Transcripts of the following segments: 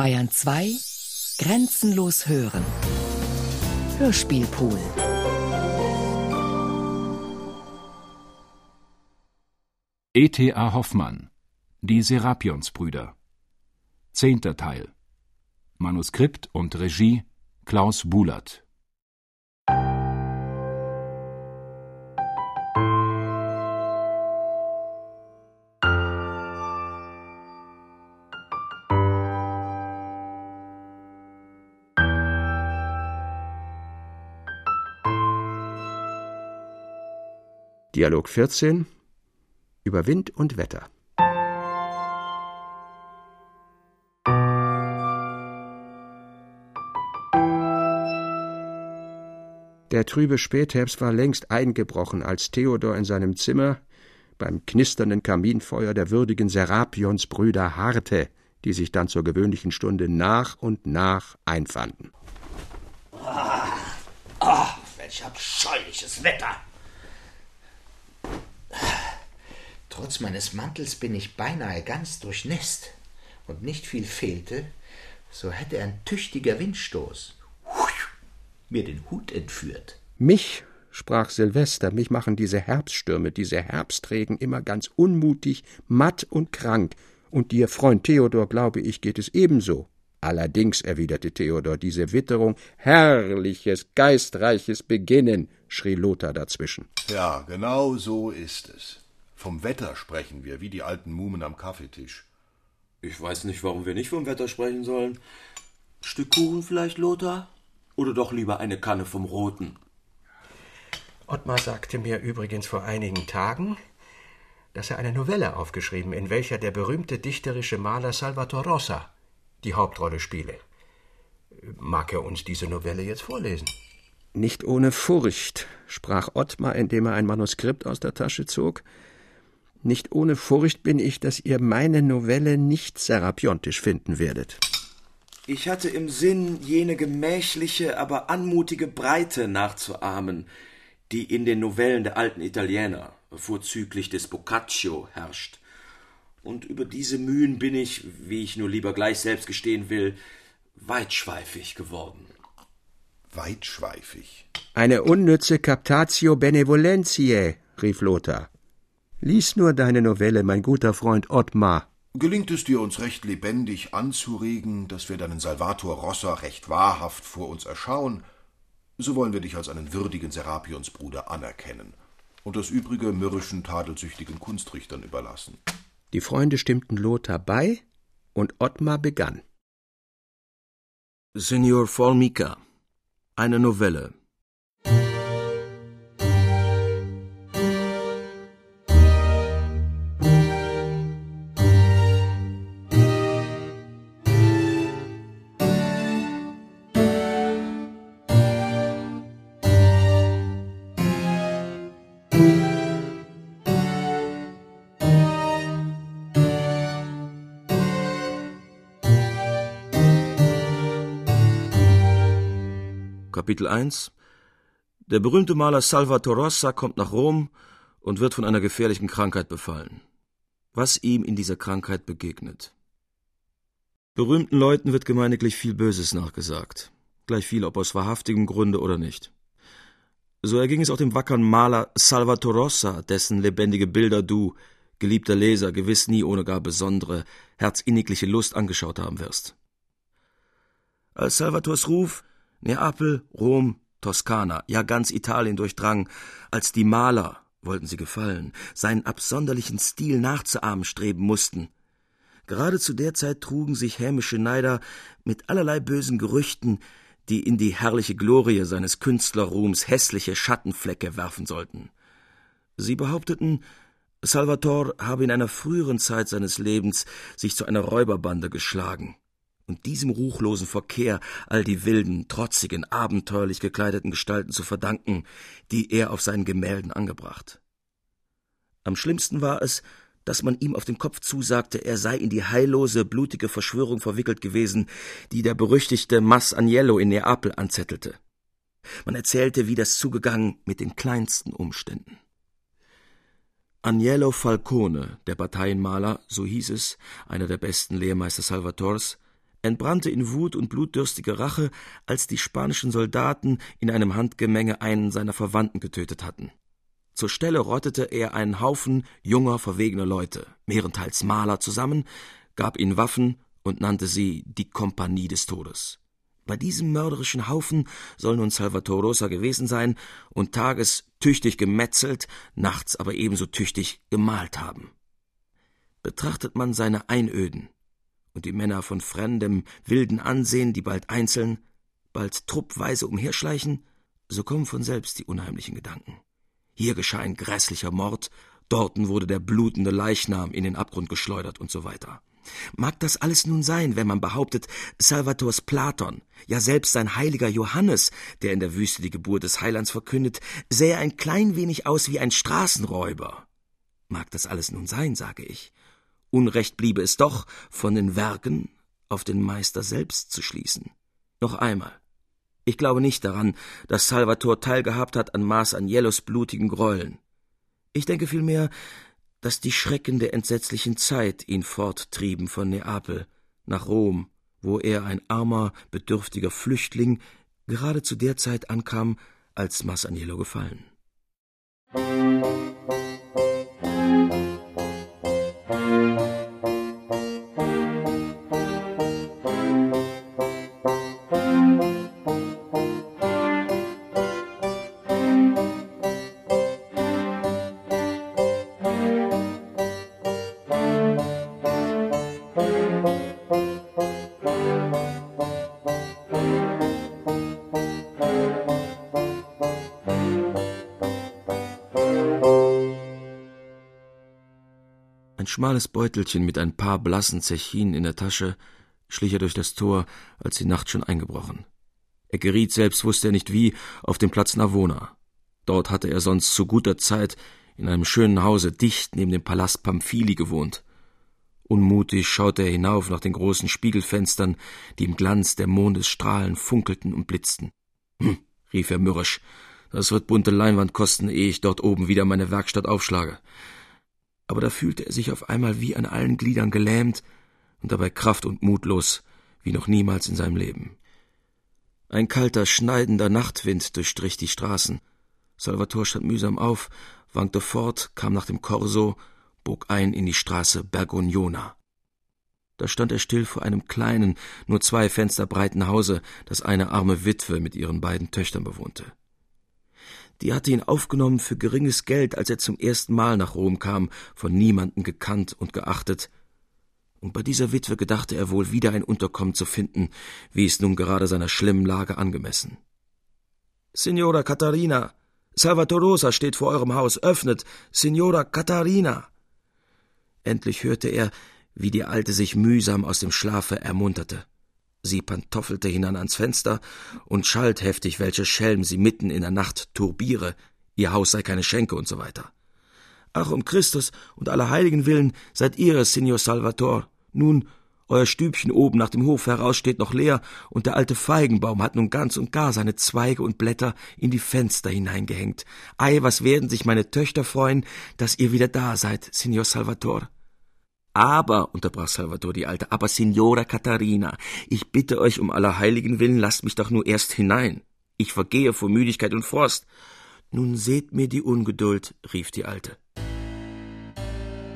Bayern 2 Grenzenlos hören. Hörspielpool. E.T.A. Hoffmann Die Serapionsbrüder Zehnter Teil Manuskript und Regie Klaus Bulat Dialog 14 über Wind und Wetter. Der trübe Spätherbst war längst eingebrochen, als Theodor in seinem Zimmer beim knisternden Kaminfeuer der würdigen Serapionsbrüder harrte, die sich dann zur gewöhnlichen Stunde nach und nach einfanden. Ah, oh, welch abscheuliches Wetter! Trotz meines Mantels bin ich beinahe ganz durchnässt, und nicht viel fehlte, so hätte ein tüchtiger Windstoß mir den Hut entführt. Mich, sprach Silvester, mich machen diese Herbststürme, diese Herbstregen immer ganz unmutig, matt und krank, und dir, Freund Theodor, glaube ich, geht es ebenso. Allerdings, erwiderte Theodor, diese Witterung, herrliches, geistreiches Beginnen, schrie Lothar dazwischen. Ja, genau so ist es. Vom Wetter sprechen wir, wie die alten Mumen am Kaffeetisch. Ich weiß nicht, warum wir nicht vom Wetter sprechen sollen. Stück Kuchen vielleicht, Lothar? Oder doch lieber eine Kanne vom Roten? Ottmar sagte mir übrigens vor einigen Tagen, dass er eine Novelle aufgeschrieben, in welcher der berühmte dichterische Maler Salvator Rossa die Hauptrolle spiele. Mag er uns diese Novelle jetzt vorlesen? Nicht ohne Furcht, sprach Ottmar, indem er ein Manuskript aus der Tasche zog. Nicht ohne Furcht bin ich, dass ihr meine Novelle nicht serapiontisch finden werdet. Ich hatte im Sinn, jene gemächliche, aber anmutige Breite nachzuahmen, die in den Novellen der alten Italiener, vorzüglich des Boccaccio, herrscht. Und über diese Mühen bin ich, wie ich nur lieber gleich selbst gestehen will, weitschweifig geworden. Weitschweifig? Eine unnütze Captatio Benevolentiae, rief Lothar. Lies nur deine Novelle, mein guter Freund Ottmar. Gelingt es dir, uns recht lebendig anzuregen, dass wir deinen Salvator Rossa recht wahrhaft vor uns erschauen, so wollen wir dich als einen würdigen Serapionsbruder anerkennen und das übrige mürrischen, tadelsüchtigen Kunstrichtern überlassen. Die Freunde stimmten Lothar bei, und Ottmar begann. Signor Formica, eine Novelle, Kapitel 1 Der berühmte Maler Salvator Rossa kommt nach Rom und wird von einer gefährlichen Krankheit befallen. Was ihm in dieser Krankheit begegnet. Berühmten Leuten wird gemeiniglich viel Böses nachgesagt, gleich viel ob aus wahrhaftigem Grunde oder nicht. So erging es auch dem wackeren Maler Salvator Rossa, dessen lebendige Bilder du, geliebter Leser, gewiss nie ohne gar besondere, herzinnigliche Lust angeschaut haben wirst. Als Salvators Ruf Neapel, Rom, Toskana, ja ganz Italien durchdrang, als die Maler, wollten sie gefallen, seinen absonderlichen Stil nachzuahmen streben mussten. Gerade zu der Zeit trugen sich hämische Neider mit allerlei bösen Gerüchten, die in die herrliche Glorie seines Künstlerruhms hässliche Schattenflecke werfen sollten. Sie behaupteten, Salvator habe in einer früheren Zeit seines Lebens sich zu einer Räuberbande geschlagen und diesem ruchlosen Verkehr all die wilden, trotzigen, abenteuerlich gekleideten Gestalten zu verdanken, die er auf seinen Gemälden angebracht. Am schlimmsten war es, dass man ihm auf den Kopf zusagte, er sei in die heillose, blutige Verschwörung verwickelt gewesen, die der berüchtigte Mas Agnello in Neapel anzettelte. Man erzählte, wie das zugegangen mit den kleinsten Umständen. Agnello Falcone, der Parteienmaler, so hieß es, einer der besten Lehrmeister Salvators, entbrannte in Wut und blutdürstiger Rache, als die spanischen Soldaten in einem Handgemenge einen seiner Verwandten getötet hatten. Zur Stelle rottete er einen Haufen junger, verwegener Leute, mehrenteils Maler, zusammen, gab ihnen Waffen und nannte sie die Kompanie des Todes. Bei diesem mörderischen Haufen soll nun Salvatore Rosa gewesen sein und tages tüchtig gemetzelt, nachts aber ebenso tüchtig gemalt haben. Betrachtet man seine Einöden und die Männer von fremdem, wilden Ansehen, die bald einzeln, bald truppweise umherschleichen, so kommen von selbst die unheimlichen Gedanken. Hier geschah ein grässlicher Mord, dorten wurde der blutende Leichnam in den Abgrund geschleudert und so weiter. Mag das alles nun sein, wenn man behauptet, Salvators Platon, ja selbst sein heiliger Johannes, der in der Wüste die Geburt des Heilands verkündet, sähe ein klein wenig aus wie ein Straßenräuber. Mag das alles nun sein, sage ich. Unrecht bliebe es doch, von den Werken auf den Meister selbst zu schließen. Noch einmal. Ich glaube nicht daran, dass Salvator teilgehabt hat an Mars Agnellos blutigen Gräueln. Ich denke vielmehr, dass die Schrecken der entsetzlichen Zeit ihn forttrieben von Neapel nach Rom, wo er ein armer, bedürftiger Flüchtling gerade zu der Zeit ankam, als Masaniello gefallen. schmales Beutelchen mit ein paar blassen Zechinen in der Tasche schlich er durch das Tor, als die Nacht schon eingebrochen. Er geriet, selbst wusste er nicht wie, auf den Platz Navona. Dort hatte er sonst zu guter Zeit in einem schönen Hause dicht neben dem Palast Pamphili gewohnt. Unmutig schaute er hinauf nach den großen Spiegelfenstern, die im Glanz der Mondesstrahlen funkelten und blitzten. Hm, rief er mürrisch, das wird bunte Leinwand kosten, ehe ich dort oben wieder meine Werkstatt aufschlage aber da fühlte er sich auf einmal wie an allen Gliedern gelähmt und dabei kraft und mutlos wie noch niemals in seinem Leben. Ein kalter, schneidender Nachtwind durchstrich die Straßen. Salvator stand mühsam auf, wankte fort, kam nach dem Korso, bog ein in die Straße Bergognona. Da stand er still vor einem kleinen, nur zwei Fenster breiten Hause, das eine arme Witwe mit ihren beiden Töchtern bewohnte. Die hatte ihn aufgenommen für geringes Geld, als er zum ersten Mal nach Rom kam, von niemanden gekannt und geachtet. Und bei dieser Witwe gedachte er wohl wieder ein Unterkommen zu finden, wie es nun gerade seiner schlimmen Lage angemessen. Signora Katharina, Salvatorosa steht vor eurem Haus, öffnet, Signora Katharina. Endlich hörte er, wie die Alte sich mühsam aus dem Schlafe ermunterte. Sie pantoffelte hinan ans Fenster und schalt heftig, welche Schelm sie mitten in der Nacht turbiere, ihr Haus sei keine Schenke und so weiter. Ach, um Christus und aller Heiligen willen seid ihr es, Signor Salvator. Nun, euer Stübchen oben nach dem Hof heraus steht noch leer, und der alte Feigenbaum hat nun ganz und gar seine Zweige und Blätter in die Fenster hineingehängt. Ei, was werden sich meine Töchter freuen, dass ihr wieder da seid, Signor Salvator. Aber, unterbrach Salvator die Alte, aber Signora Katharina, ich bitte euch um aller Heiligen willen, lasst mich doch nur erst hinein. Ich vergehe vor Müdigkeit und Frost. Nun seht mir die Ungeduld, rief die Alte.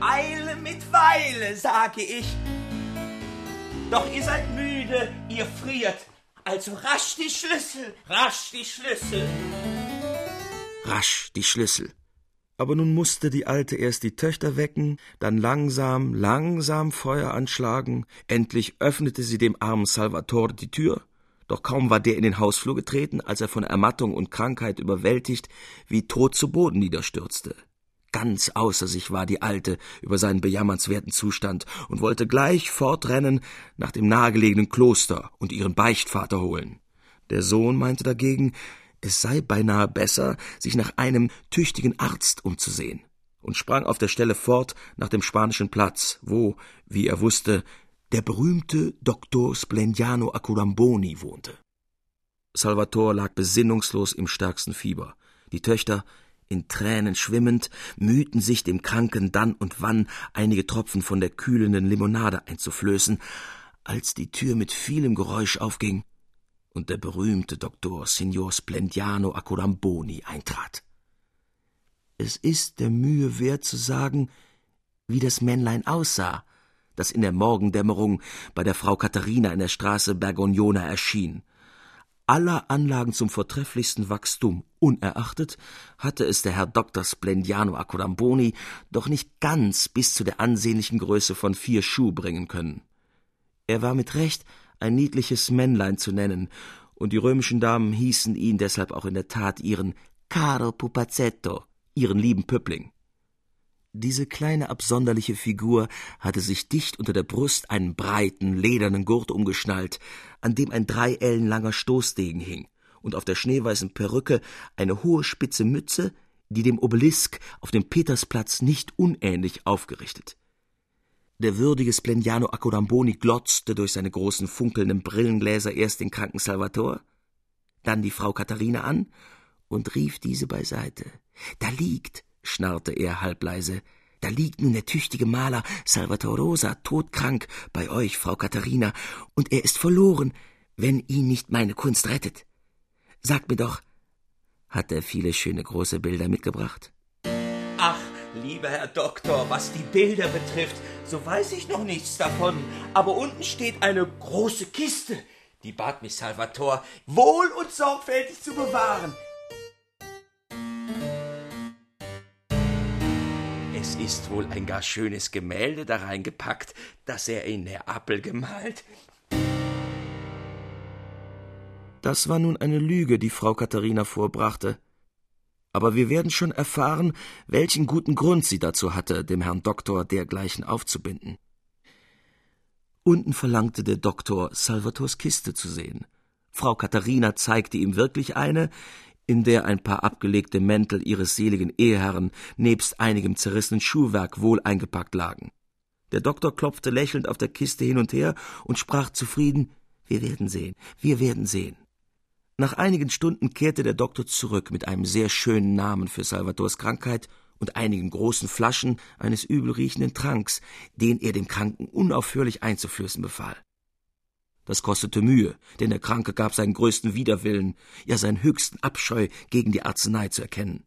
Eile mit Weile, sage ich. Doch ihr seid müde, ihr friert. Also rasch die Schlüssel, rasch die Schlüssel. Rasch die Schlüssel. Aber nun musste die Alte erst die Töchter wecken, dann langsam, langsam Feuer anschlagen, endlich öffnete sie dem armen Salvatore die Tür, doch kaum war der in den Hausflur getreten, als er von Ermattung und Krankheit überwältigt, wie tot zu Boden niederstürzte. Ganz außer sich war die Alte über seinen bejammernswerten Zustand und wollte gleich fortrennen nach dem nahegelegenen Kloster und ihren Beichtvater holen. Der Sohn meinte dagegen, es sei beinahe besser, sich nach einem tüchtigen Arzt umzusehen, und sprang auf der Stelle fort nach dem spanischen Platz, wo, wie er wusste, der berühmte Doktor Splendiano Accuramboni wohnte. Salvator lag besinnungslos im stärksten Fieber. Die Töchter, in Tränen schwimmend, mühten sich dem Kranken dann und wann einige Tropfen von der kühlenden Limonade einzuflößen, als die Tür mit vielem Geräusch aufging und der berühmte Doktor Signor Splendiano Accoramboni eintrat. Es ist der Mühe wert zu sagen, wie das Männlein aussah, das in der Morgendämmerung bei der Frau Katharina in der Straße Bergognona erschien. Aller Anlagen zum vortrefflichsten Wachstum unerachtet, hatte es der Herr Dr. Splendiano Accodamboni doch nicht ganz bis zu der ansehnlichen Größe von vier Schuh bringen können. Er war mit Recht ein niedliches Männlein zu nennen, und die römischen Damen hießen ihn deshalb auch in der Tat ihren Caro Pupazzetto, ihren lieben Püppling. Diese kleine absonderliche Figur hatte sich dicht unter der Brust einen breiten, ledernen Gurt umgeschnallt, an dem ein drei Ellen langer Stoßdegen hing, und auf der schneeweißen Perücke eine hohe spitze Mütze, die dem Obelisk auf dem Petersplatz nicht unähnlich aufgerichtet. Der würdige Spleniano Accodamboni glotzte durch seine großen funkelnden Brillengläser erst den kranken Salvator, dann die Frau Katharina an und rief diese beiseite. Da liegt, schnarrte er halbleise. Da liegt nun der tüchtige Maler Salvator Rosa todkrank bei euch, Frau Katharina, und er ist verloren, wenn ihn nicht meine Kunst rettet. Sagt mir doch, hat er viele schöne große Bilder mitgebracht? Ach, lieber Herr Doktor, was die Bilder betrifft, so weiß ich noch nichts davon. Aber unten steht eine große Kiste. Die bat mich Salvator, wohl und sorgfältig zu bewahren. Es ist wohl ein gar schönes Gemälde da reingepackt, das er in Neapel gemalt. Das war nun eine Lüge, die Frau Katharina vorbrachte. Aber wir werden schon erfahren, welchen guten Grund sie dazu hatte, dem Herrn Doktor dergleichen aufzubinden. Unten verlangte der Doktor, Salvators Kiste zu sehen. Frau Katharina zeigte ihm wirklich eine, in der ein paar abgelegte Mäntel ihres seligen Eheherrn nebst einigem zerrissenen Schuhwerk wohl eingepackt lagen. Der Doktor klopfte lächelnd auf der Kiste hin und her und sprach zufrieden Wir werden sehen, wir werden sehen. Nach einigen Stunden kehrte der Doktor zurück mit einem sehr schönen Namen für Salvators Krankheit und einigen großen Flaschen eines übelriechenden Tranks, den er dem Kranken unaufhörlich einzuflößen befahl. Das kostete Mühe, denn der Kranke gab seinen größten Widerwillen, ja seinen höchsten Abscheu gegen die Arznei zu erkennen.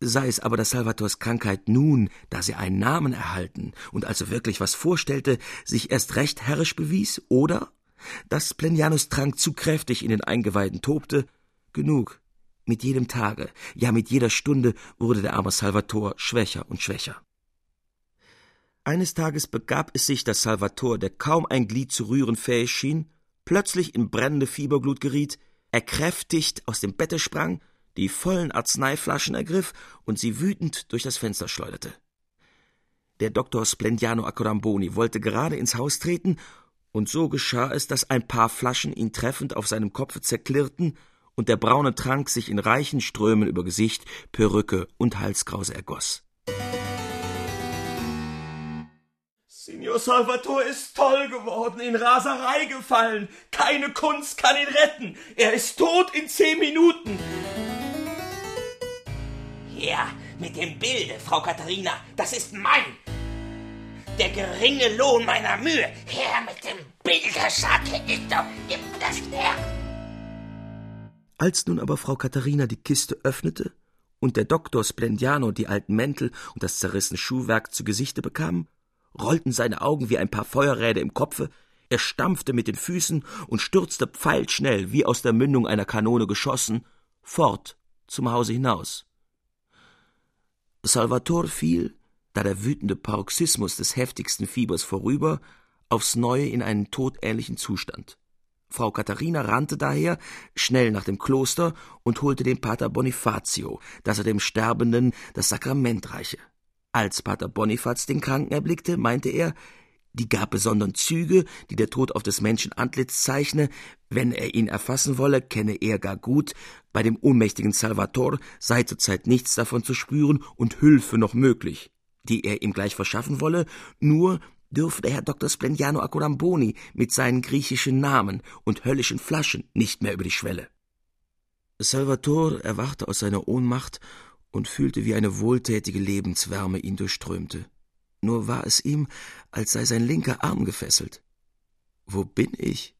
Sei es aber, dass Salvators Krankheit nun, da sie einen Namen erhalten und also wirklich was vorstellte, sich erst recht herrisch bewies, oder dass Plenianus Trank zu kräftig in den Eingeweiden tobte, genug. Mit jedem Tage, ja mit jeder Stunde wurde der arme Salvator schwächer und schwächer. Eines Tages begab es sich, dass Salvator, der kaum ein Glied zu rühren fähig schien, plötzlich in brennende Fieberglut geriet, erkräftigt aus dem Bette sprang, die vollen Arzneiflaschen ergriff und sie wütend durch das Fenster schleuderte. Der Doktor Splendiano Accodamboni wollte gerade ins Haus treten, und so geschah es, dass ein paar Flaschen ihn treffend auf seinem Kopfe zerklirrten und der braune Trank sich in reichen Strömen über Gesicht, Perücke und Halskrause ergoss. Signor Salvator ist toll geworden, in Raserei gefallen. Keine Kunst kann ihn retten. Er ist tot in zehn Minuten. Ja, mit dem Bilde, Frau Katharina, das ist mein. Der geringe Lohn meiner Mühe. Her mit dem Bilde, sagte ich doch. Gib das her. Als nun aber Frau Katharina die Kiste öffnete und der Doktor Splendiano die alten Mäntel und das zerrissene Schuhwerk zu Gesichte bekam, rollten seine Augen wie ein paar Feuerräder im Kopfe, er stampfte mit den Füßen und stürzte pfeilschnell, wie aus der Mündung einer Kanone geschossen, fort zum Hause hinaus. Salvator fiel, da der wütende Paroxysmus des heftigsten Fiebers vorüber, aufs neue in einen todähnlichen Zustand. Frau Katharina rannte daher schnell nach dem Kloster und holte den Pater Bonifacio, dass er dem Sterbenden das Sakrament reiche. Als Pater Bonifaz den Kranken erblickte, meinte er, die gar besonderen Züge, die der Tod auf des Menschen Antlitz zeichne, wenn er ihn erfassen wolle, kenne er gar gut, bei dem ohnmächtigen Salvator sei zurzeit nichts davon zu spüren und Hülfe noch möglich, die er ihm gleich verschaffen wolle, nur dürfe der Herr Dr. Splendiano Accodamboni mit seinen griechischen Namen und höllischen Flaschen nicht mehr über die Schwelle. Salvator erwachte aus seiner Ohnmacht und fühlte, wie eine wohltätige Lebenswärme ihn durchströmte. Nur war es ihm, als sei sein linker Arm gefesselt. Wo bin ich?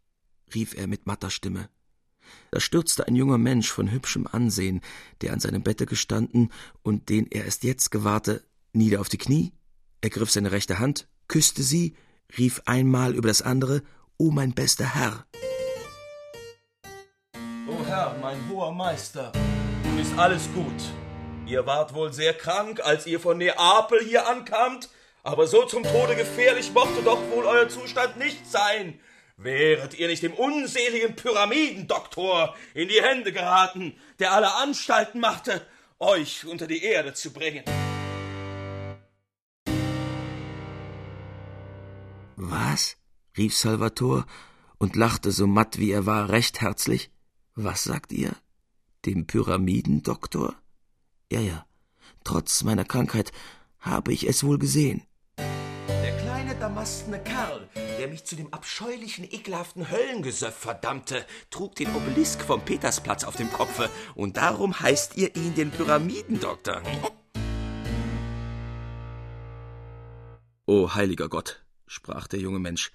rief er mit matter Stimme. Da stürzte ein junger Mensch von hübschem Ansehen, der an seinem Bette gestanden und den er erst jetzt gewahrte, nieder auf die Knie, ergriff seine rechte Hand, küsste sie, rief einmal über das andere, O mein bester Herr. O Herr, mein hoher Meister, nun ist alles gut. Ihr wart wohl sehr krank, als ihr von Neapel hier ankamt, aber so zum Tode gefährlich mochte doch wohl euer Zustand nicht sein. Wäret ihr nicht dem unseligen Pyramidendoktor in die Hände geraten, der alle Anstalten machte, euch unter die Erde zu bringen. Was? rief Salvator und lachte so matt wie er war, recht herzlich. Was sagt ihr? Dem Pyramidendoktor? Ja, ja. Trotz meiner Krankheit habe ich es wohl gesehen. Der kleine damastene Kerl, der mich zu dem abscheulichen, ekelhaften Höllengesöff verdammte, trug den Obelisk vom Petersplatz auf dem Kopfe, und darum heißt ihr ihn den Pyramidendoktor. O heiliger Gott, sprach der junge Mensch,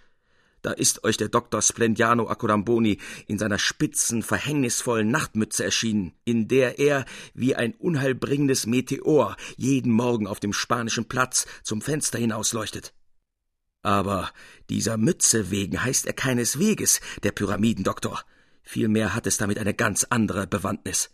da ist euch der Doktor Splendiano Accodamboni in seiner spitzen, verhängnisvollen Nachtmütze erschienen, in der er wie ein unheilbringendes Meteor jeden Morgen auf dem spanischen Platz zum Fenster hinausleuchtet. Aber dieser Mütze wegen heißt er keinesweges der Pyramidendoktor. Vielmehr hat es damit eine ganz andere Bewandtnis.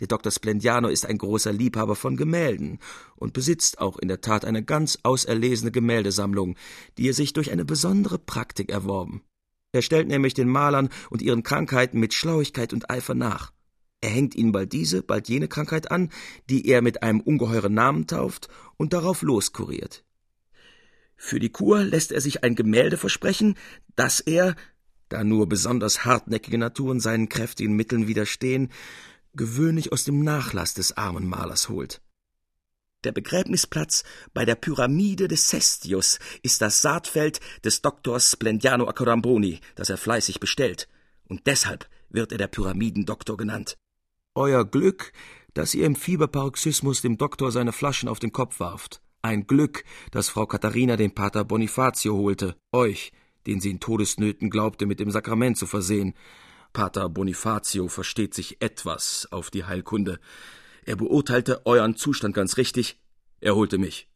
Der Dr. Splendiano ist ein großer Liebhaber von Gemälden und besitzt auch in der Tat eine ganz auserlesene Gemäldesammlung, die er sich durch eine besondere Praktik erworben. Er stellt nämlich den Malern und ihren Krankheiten mit Schlauigkeit und Eifer nach. Er hängt ihnen bald diese, bald jene Krankheit an, die er mit einem ungeheuren Namen tauft und darauf loskuriert. Für die Kur lässt er sich ein Gemälde versprechen, das er, da nur besonders hartnäckige Naturen seinen kräftigen Mitteln widerstehen, gewöhnlich aus dem Nachlass des armen Malers holt. Der Begräbnisplatz bei der Pyramide des Cestius ist das Saatfeld des Doktors Splendiano Accoramboni, das er fleißig bestellt, und deshalb wird er der Pyramidendoktor genannt. Euer Glück, dass ihr im Fieberparoxysmus dem Doktor seine Flaschen auf den Kopf warft. Ein Glück, dass Frau Katharina den Pater Bonifacio holte, euch, den sie in Todesnöten glaubte, mit dem Sakrament zu versehen. Pater Bonifacio versteht sich etwas auf die Heilkunde. Er beurteilte euren Zustand ganz richtig. Er holte mich.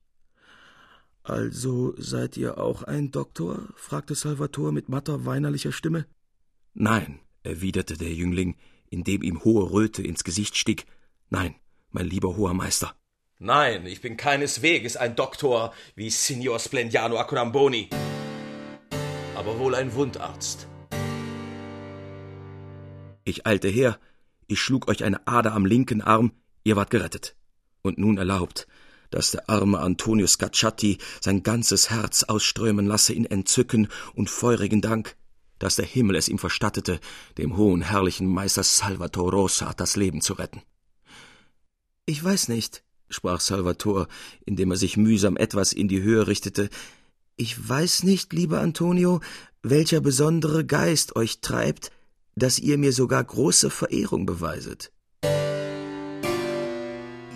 Also seid ihr auch ein Doktor? fragte Salvator mit matter, weinerlicher Stimme. Nein, erwiderte der Jüngling, indem ihm hohe Röte ins Gesicht stieg. Nein, mein lieber hoher Meister. Nein, ich bin keinesweges ein Doktor wie Signor Splendiano Accoramboni, aber wohl ein Wundarzt. Ich eilte her, ich schlug euch eine Ader am linken Arm, ihr wart gerettet. Und nun erlaubt, dass der arme Antonio Scacciati sein ganzes Herz ausströmen lasse in Entzücken und feurigen Dank, dass der Himmel es ihm verstattete, dem hohen herrlichen Meister Salvator Rosa das Leben zu retten. Ich weiß nicht, sprach Salvator, indem er sich mühsam etwas in die Höhe richtete, ich weiß nicht, lieber Antonio, welcher besondere Geist euch treibt, dass ihr mir sogar große Verehrung beweiset.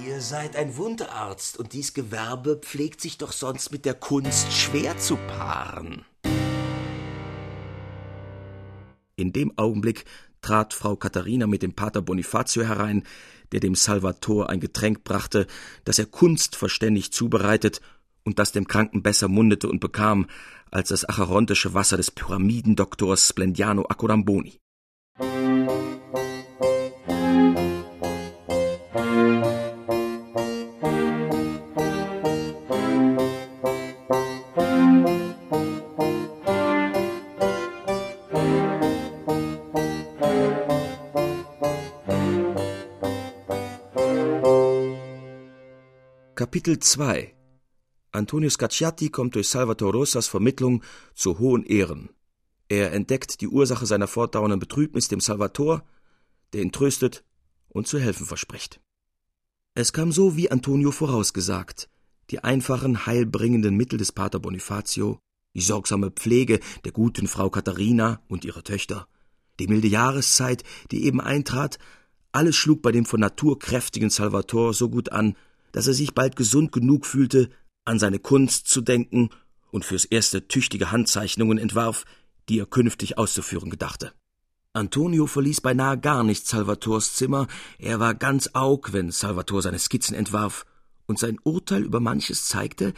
Ihr seid ein Wundarzt, und dies Gewerbe pflegt sich doch sonst mit der Kunst schwer zu paaren. In dem Augenblick trat Frau Katharina mit dem Pater Bonifacio herein, der dem Salvator ein Getränk brachte, das er kunstverständig zubereitet und das dem Kranken besser mundete und bekam als das acherontische Wasser des Pyramidendoktors Splendiano Accodamboni. Kapitel 2 Antonio Scacciati kommt durch Salvatore Rosas Vermittlung zu hohen Ehren. Er entdeckt die Ursache seiner fortdauernden Betrübnis dem Salvator, der ihn tröstet und zu helfen verspricht. Es kam so, wie Antonio vorausgesagt. Die einfachen, heilbringenden Mittel des Pater Bonifacio, die sorgsame Pflege der guten Frau Katharina und ihrer Töchter, die milde Jahreszeit, die eben eintrat, alles schlug bei dem von Natur kräftigen Salvator so gut an, dass er sich bald gesund genug fühlte, an seine Kunst zu denken und fürs erste tüchtige Handzeichnungen entwarf, die er künftig auszuführen gedachte. Antonio verließ beinahe gar nicht Salvators Zimmer, er war ganz aug, wenn Salvator seine Skizzen entwarf, und sein Urteil über manches zeigte,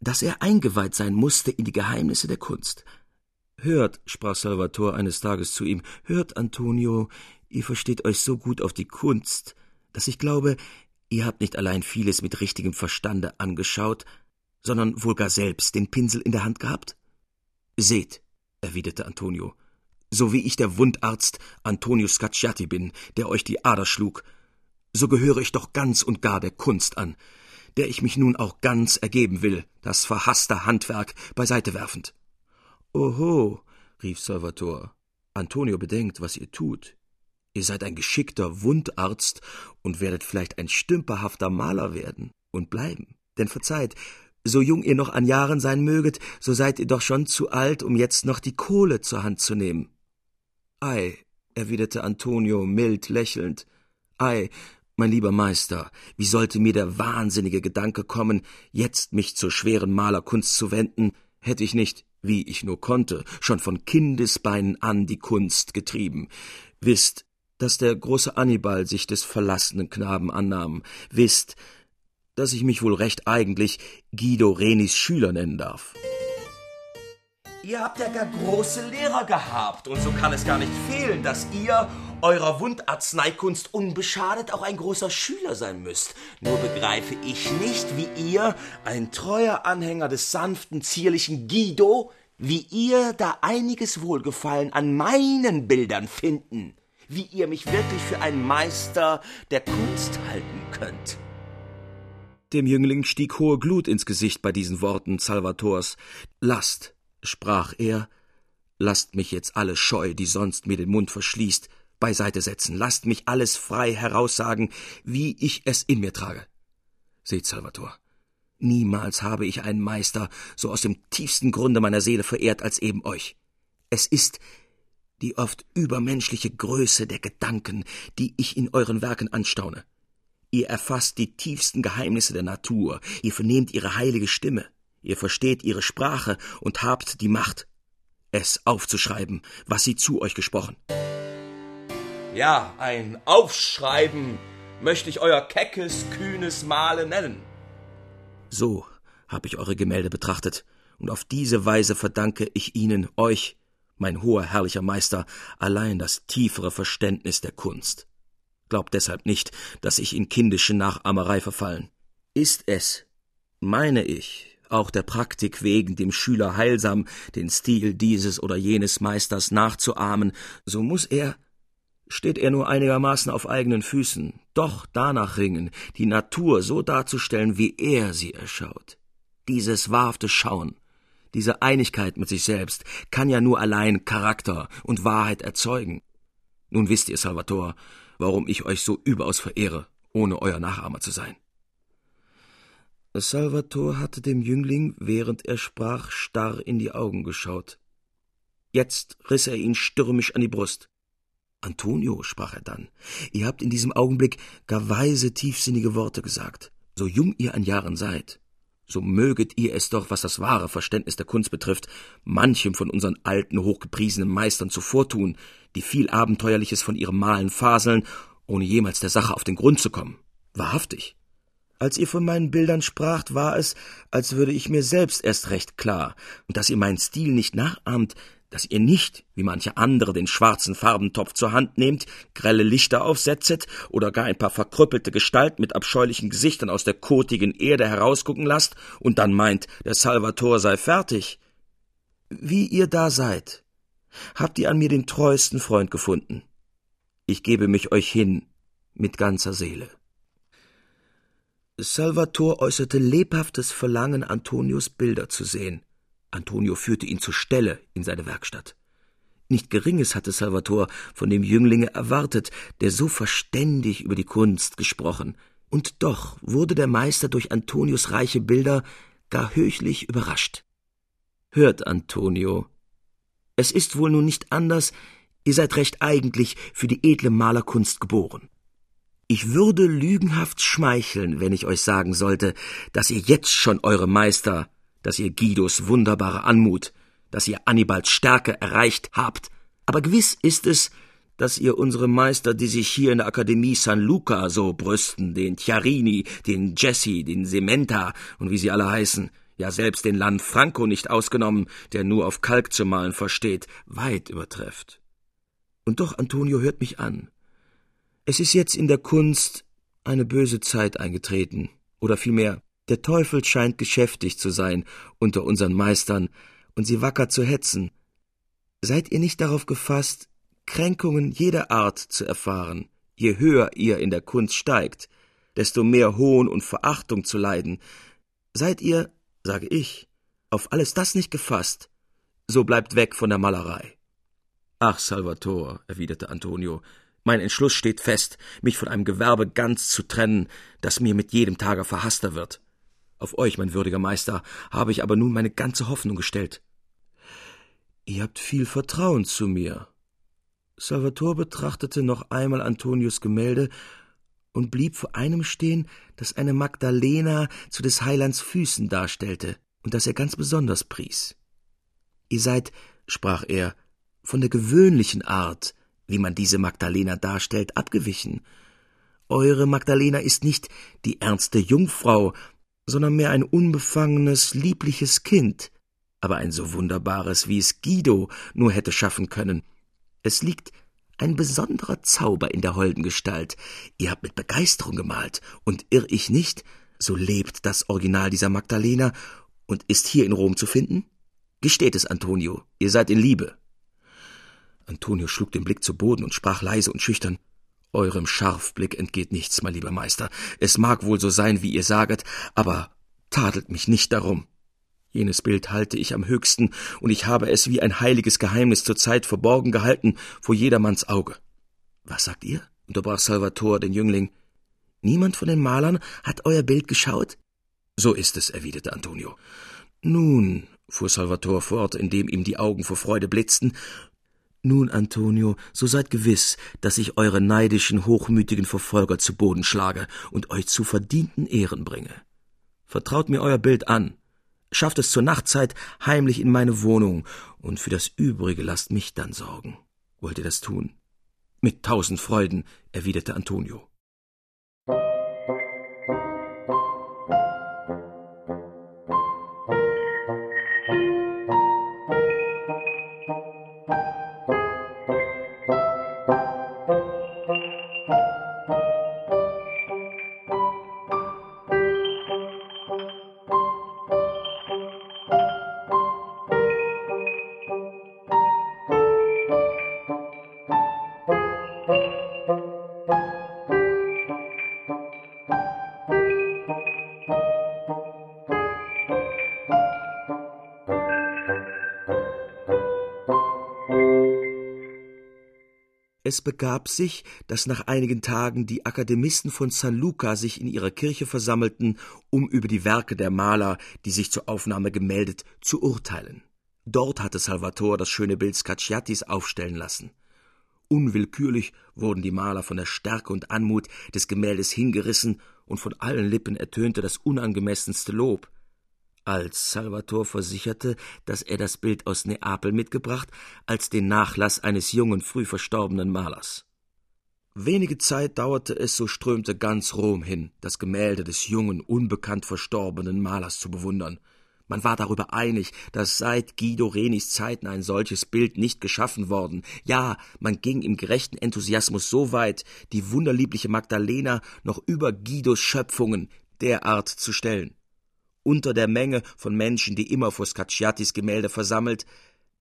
dass er eingeweiht sein musste in die Geheimnisse der Kunst. Hört, sprach Salvator eines Tages zu ihm, hört, Antonio, ihr versteht euch so gut auf die Kunst, dass ich glaube, ihr habt nicht allein vieles mit richtigem Verstande angeschaut, sondern wohl gar selbst den Pinsel in der Hand gehabt? Seht, erwiderte Antonio, so wie ich der Wundarzt Antonio Scacciati bin, der euch die Ader schlug, so gehöre ich doch ganz und gar der Kunst an, der ich mich nun auch ganz ergeben will, das verhasste Handwerk beiseite werfend. Oho, rief Salvator, Antonio bedenkt, was ihr tut. Ihr seid ein geschickter Wundarzt und werdet vielleicht ein stümperhafter Maler werden und bleiben. Denn verzeiht, so jung ihr noch an Jahren sein möget, so seid ihr doch schon zu alt, um jetzt noch die Kohle zur Hand zu nehmen. Ei, erwiderte Antonio mild lächelnd, ei, mein lieber Meister, wie sollte mir der wahnsinnige Gedanke kommen, jetzt mich zur schweren Malerkunst zu wenden, hätte ich nicht, wie ich nur konnte, schon von Kindesbeinen an die Kunst getrieben. Wisst, dass der große Annibal sich des verlassenen Knaben annahm. Wisst, dass ich mich wohl recht eigentlich Guido Renis Schüler nennen darf. Ihr habt ja gar große Lehrer gehabt, und so kann es gar nicht fehlen, dass ihr eurer Wundarzneikunst unbeschadet auch ein großer Schüler sein müsst. Nur begreife ich nicht, wie ihr, ein treuer Anhänger des sanften, zierlichen Guido, wie ihr da einiges Wohlgefallen an meinen Bildern finden, wie ihr mich wirklich für einen Meister der Kunst halten könnt. Dem Jüngling stieg hohe Glut ins Gesicht bei diesen Worten Salvators. Lasst, sprach er, lasst mich jetzt alle Scheu, die sonst mir den Mund verschließt, beiseite setzen, lasst mich alles frei heraussagen, wie ich es in mir trage. Seht, Salvator, niemals habe ich einen Meister so aus dem tiefsten Grunde meiner Seele verehrt als eben euch. Es ist die oft übermenschliche Größe der Gedanken, die ich in euren Werken anstaune. Ihr erfasst die tiefsten Geheimnisse der Natur, ihr vernehmt ihre heilige Stimme, Ihr versteht ihre Sprache und habt die Macht, es aufzuschreiben, was sie zu euch gesprochen. Ja, ein Aufschreiben möchte ich euer keckes, kühnes Male nennen. So habe ich eure Gemälde betrachtet, und auf diese Weise verdanke ich ihnen, euch, mein hoher herrlicher Meister, allein das tiefere Verständnis der Kunst. Glaubt deshalb nicht, dass ich in kindische Nachahmerei verfallen. Ist es, meine ich, auch der Praktik wegen dem Schüler heilsam, den Stil dieses oder jenes Meisters nachzuahmen, so muss er, steht er nur einigermaßen auf eigenen Füßen, doch danach ringen, die Natur so darzustellen, wie er sie erschaut. Dieses wahrhafte Schauen, diese Einigkeit mit sich selbst, kann ja nur allein Charakter und Wahrheit erzeugen. Nun wisst ihr, Salvator, warum ich euch so überaus verehre, ohne euer Nachahmer zu sein. Salvator hatte dem Jüngling, während er sprach, starr in die Augen geschaut. Jetzt riß er ihn stürmisch an die Brust. Antonio, sprach er dann, ihr habt in diesem Augenblick gar weise, tiefsinnige Worte gesagt. So jung ihr an Jahren seid, so möget ihr es doch, was das wahre Verständnis der Kunst betrifft, manchem von unseren alten, hochgepriesenen Meistern zuvortun, die viel Abenteuerliches von ihrem Malen faseln, ohne jemals der Sache auf den Grund zu kommen. Wahrhaftig. Als ihr von meinen Bildern spracht, war es, als würde ich mir selbst erst recht klar, und dass ihr meinen Stil nicht nachahmt, dass ihr nicht, wie manche andere, den schwarzen Farbentopf zur Hand nehmt, grelle Lichter aufsetzet oder gar ein paar verkrüppelte Gestalten mit abscheulichen Gesichtern aus der kotigen Erde herausgucken lasst und dann meint, der Salvator sei fertig. Wie ihr da seid, habt ihr an mir den treuesten Freund gefunden. Ich gebe mich euch hin mit ganzer Seele. Salvator äußerte lebhaftes Verlangen, Antonios Bilder zu sehen. Antonio führte ihn zur Stelle in seine Werkstatt. Nicht Geringes hatte Salvator von dem Jünglinge erwartet, der so verständig über die Kunst gesprochen, und doch wurde der Meister durch Antonios reiche Bilder gar höchlich überrascht. Hört, Antonio, es ist wohl nun nicht anders, ihr seid recht eigentlich für die edle Malerkunst geboren. Ich würde lügenhaft schmeicheln, wenn ich euch sagen sollte, dass ihr jetzt schon eure Meister, dass ihr Guidos wunderbare Anmut, dass ihr Annibals Stärke erreicht habt, aber gewiss ist es, dass ihr unsere Meister, die sich hier in der Akademie San Luca so brüsten, den Chiarini, den Jesse, den Sementa und wie sie alle heißen, ja selbst den Lanfranco nicht ausgenommen, der nur auf Kalk zu malen versteht, weit übertrefft. Und doch, Antonio, hört mich an. Es ist jetzt in der Kunst eine böse Zeit eingetreten, oder vielmehr, der Teufel scheint geschäftig zu sein unter unseren Meistern und sie wacker zu hetzen. Seid ihr nicht darauf gefasst, Kränkungen jeder Art zu erfahren, je höher ihr in der Kunst steigt, desto mehr Hohn und Verachtung zu leiden. Seid ihr, sage ich, auf alles das nicht gefasst, so bleibt weg von der Malerei. Ach, Salvator, erwiderte Antonio, mein Entschluss steht fest, mich von einem Gewerbe ganz zu trennen, das mir mit jedem Tage verhasster wird. Auf euch, mein würdiger Meister, habe ich aber nun meine ganze Hoffnung gestellt. Ihr habt viel Vertrauen zu mir. Salvator betrachtete noch einmal Antonius Gemälde und blieb vor einem stehen, das eine Magdalena zu des Heilands Füßen darstellte und das er ganz besonders pries. Ihr seid, sprach er, von der gewöhnlichen Art, wie man diese Magdalena darstellt, abgewichen. Eure Magdalena ist nicht die ernste Jungfrau, sondern mehr ein unbefangenes, liebliches Kind, aber ein so wunderbares, wie es Guido nur hätte schaffen können. Es liegt ein besonderer Zauber in der holden Gestalt. Ihr habt mit Begeisterung gemalt, und irr ich nicht, so lebt das Original dieser Magdalena und ist hier in Rom zu finden? Gesteht es, Antonio, ihr seid in Liebe. Antonio schlug den Blick zu Boden und sprach leise und schüchtern Eurem Scharfblick entgeht nichts, mein lieber Meister. Es mag wohl so sein, wie ihr saget, aber tadelt mich nicht darum. Jenes Bild halte ich am höchsten, und ich habe es wie ein heiliges Geheimnis zur Zeit verborgen gehalten vor jedermanns Auge. Was sagt ihr? unterbrach Salvator den Jüngling. Niemand von den Malern hat euer Bild geschaut? So ist es, erwiderte Antonio. Nun, fuhr Salvator fort, indem ihm die Augen vor Freude blitzten, nun, Antonio, so seid gewiss, dass ich eure neidischen, hochmütigen Verfolger zu Boden schlage und euch zu verdienten Ehren bringe. Vertraut mir euer Bild an, schafft es zur Nachtzeit heimlich in meine Wohnung, und für das Übrige lasst mich dann sorgen. Wollt ihr das tun? Mit tausend Freuden, erwiderte Antonio. Es begab sich, dass nach einigen Tagen die Akademisten von San Luca sich in ihrer Kirche versammelten, um über die Werke der Maler, die sich zur Aufnahme gemeldet, zu urteilen. Dort hatte Salvator das schöne Bild Scacciatis aufstellen lassen. Unwillkürlich wurden die Maler von der Stärke und Anmut des Gemäldes hingerissen, und von allen Lippen ertönte das unangemessenste Lob. Als Salvator versicherte, dass er das Bild aus Neapel mitgebracht, als den Nachlass eines jungen, früh verstorbenen Malers. Wenige Zeit dauerte es, so strömte ganz Rom hin, das Gemälde des jungen, unbekannt verstorbenen Malers zu bewundern. Man war darüber einig, dass seit Guido Renis Zeiten ein solches Bild nicht geschaffen worden. Ja, man ging im gerechten Enthusiasmus so weit, die wunderliebliche Magdalena noch über Guidos Schöpfungen derart zu stellen unter der Menge von Menschen, die immer vor Scacciatis Gemälde versammelt,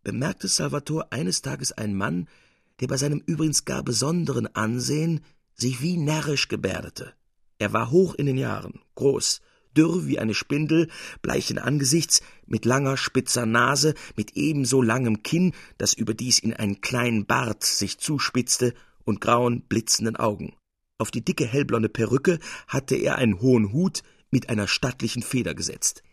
bemerkte Salvator eines Tages einen Mann, der bei seinem übrigens gar besonderen Ansehen sich wie närrisch gebärdete. Er war hoch in den Jahren, groß, dürr wie eine Spindel, bleichen Angesichts, mit langer, spitzer Nase, mit ebenso langem Kinn, das überdies in einen kleinen Bart sich zuspitzte, und grauen, blitzenden Augen. Auf die dicke, hellblonde Perücke hatte er einen hohen Hut, mit einer stattlichen Feder gesetzt.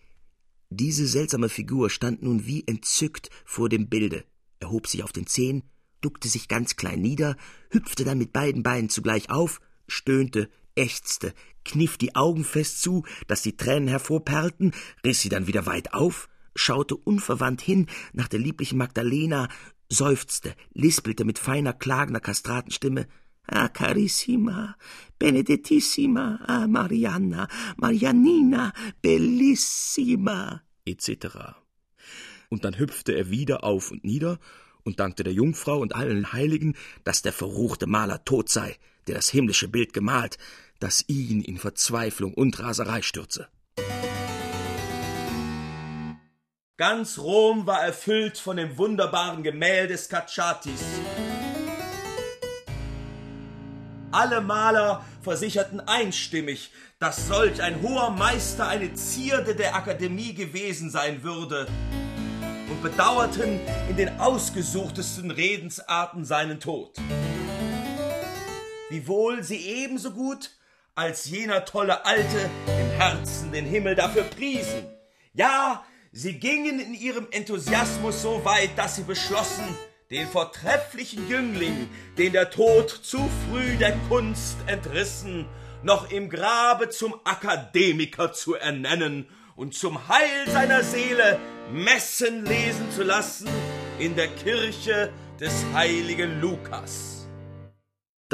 Diese seltsame Figur stand nun wie entzückt vor dem Bilde, erhob sich auf den Zehen, duckte sich ganz klein nieder, hüpfte dann mit beiden Beinen zugleich auf, stöhnte, ächzte, kniff die Augen fest zu, dass die Tränen hervorperlten, riss sie dann wieder weit auf, schaute unverwandt hin nach der lieblichen Magdalena, seufzte, lispelte mit feiner, klagender Kastratenstimme Ah, carissima, benedettissima, ah, Marianna, Marianina, bellissima, etc. Und dann hüpfte er wieder auf und nieder und dankte der Jungfrau und allen Heiligen, dass der verruchte Maler tot sei, der das himmlische Bild gemalt, das ihn in Verzweiflung und Raserei stürze. Ganz Rom war erfüllt von dem wunderbaren Gemälde Scacciatis. Alle Maler versicherten einstimmig, dass solch ein hoher Meister eine Zierde der Akademie gewesen sein würde und bedauerten in den ausgesuchtesten Redensarten seinen Tod. Wiewohl sie ebenso gut als jener tolle Alte im Herzen den Himmel dafür priesen. Ja, sie gingen in ihrem Enthusiasmus so weit, dass sie beschlossen, den vortrefflichen Jüngling, den der Tod zu früh der Kunst entrissen, noch im Grabe zum Akademiker zu ernennen und zum Heil seiner Seele Messen lesen zu lassen in der Kirche des heiligen Lukas.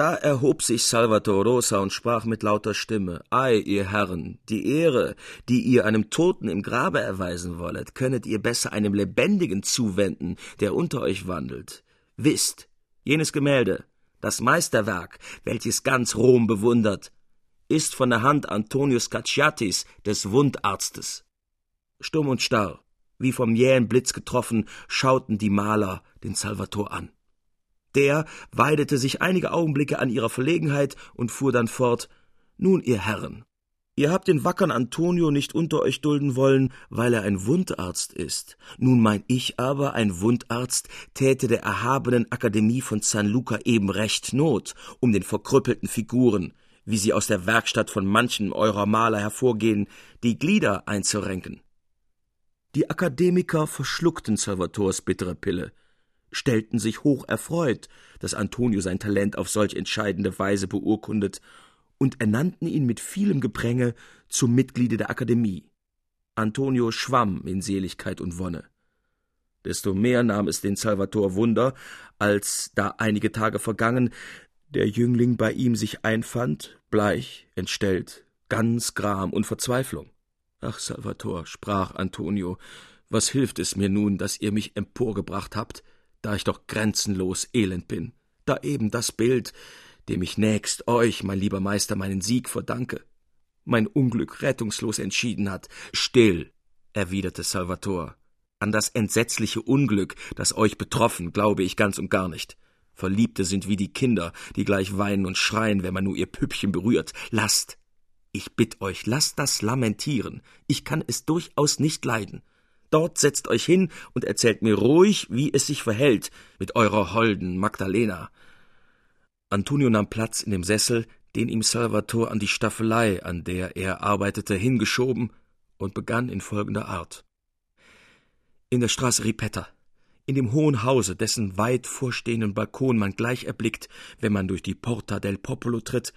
Da erhob sich Salvator Rosa und sprach mit lauter Stimme Ei, ihr Herren, die Ehre, die ihr einem Toten im Grabe erweisen wollet, könnet ihr besser einem Lebendigen zuwenden, der unter euch wandelt. Wisst, jenes Gemälde, das Meisterwerk, welches ganz Rom bewundert, ist von der Hand Antonius Cacciatis, des Wundarztes. Stumm und starr, wie vom jähen Blitz getroffen, schauten die Maler den Salvator an. Der weidete sich einige Augenblicke an ihrer Verlegenheit und fuhr dann fort Nun, ihr Herren, ihr habt den wackern Antonio nicht unter euch dulden wollen, weil er ein Wundarzt ist. Nun mein ich aber, ein Wundarzt täte der erhabenen Akademie von San Luca eben recht Not, um den verkrüppelten Figuren, wie sie aus der Werkstatt von manchen eurer Maler hervorgehen, die Glieder einzurenken. Die Akademiker verschluckten Salvators bittere Pille, stellten sich hoch erfreut, dass Antonio sein Talent auf solch entscheidende Weise beurkundet, und ernannten ihn mit vielem Gepränge zum Mitgliede der Akademie. Antonio schwamm in Seligkeit und Wonne. Desto mehr nahm es den Salvator Wunder, als, da einige Tage vergangen, der Jüngling bei ihm sich einfand, bleich, entstellt, ganz Gram und Verzweiflung. Ach, Salvator, sprach Antonio, was hilft es mir nun, dass ihr mich emporgebracht habt? Da ich doch grenzenlos elend bin, da eben das Bild, dem ich nächst euch, mein lieber Meister, meinen Sieg verdanke, mein Unglück rettungslos entschieden hat. Still, erwiderte Salvator. An das entsetzliche Unglück, das euch betroffen, glaube ich ganz und gar nicht. Verliebte sind wie die Kinder, die gleich weinen und schreien, wenn man nur ihr Püppchen berührt. Lasst, ich bitt euch, lasst das lamentieren. Ich kann es durchaus nicht leiden. Dort setzt euch hin und erzählt mir ruhig, wie es sich verhält mit eurer holden Magdalena. Antonio nahm Platz in dem Sessel, den ihm Salvator an die Staffelei, an der er arbeitete, hingeschoben und begann in folgender Art. In der Straße Ripetta, in dem hohen Hause, dessen weit vorstehenden Balkon man gleich erblickt, wenn man durch die Porta del Popolo tritt,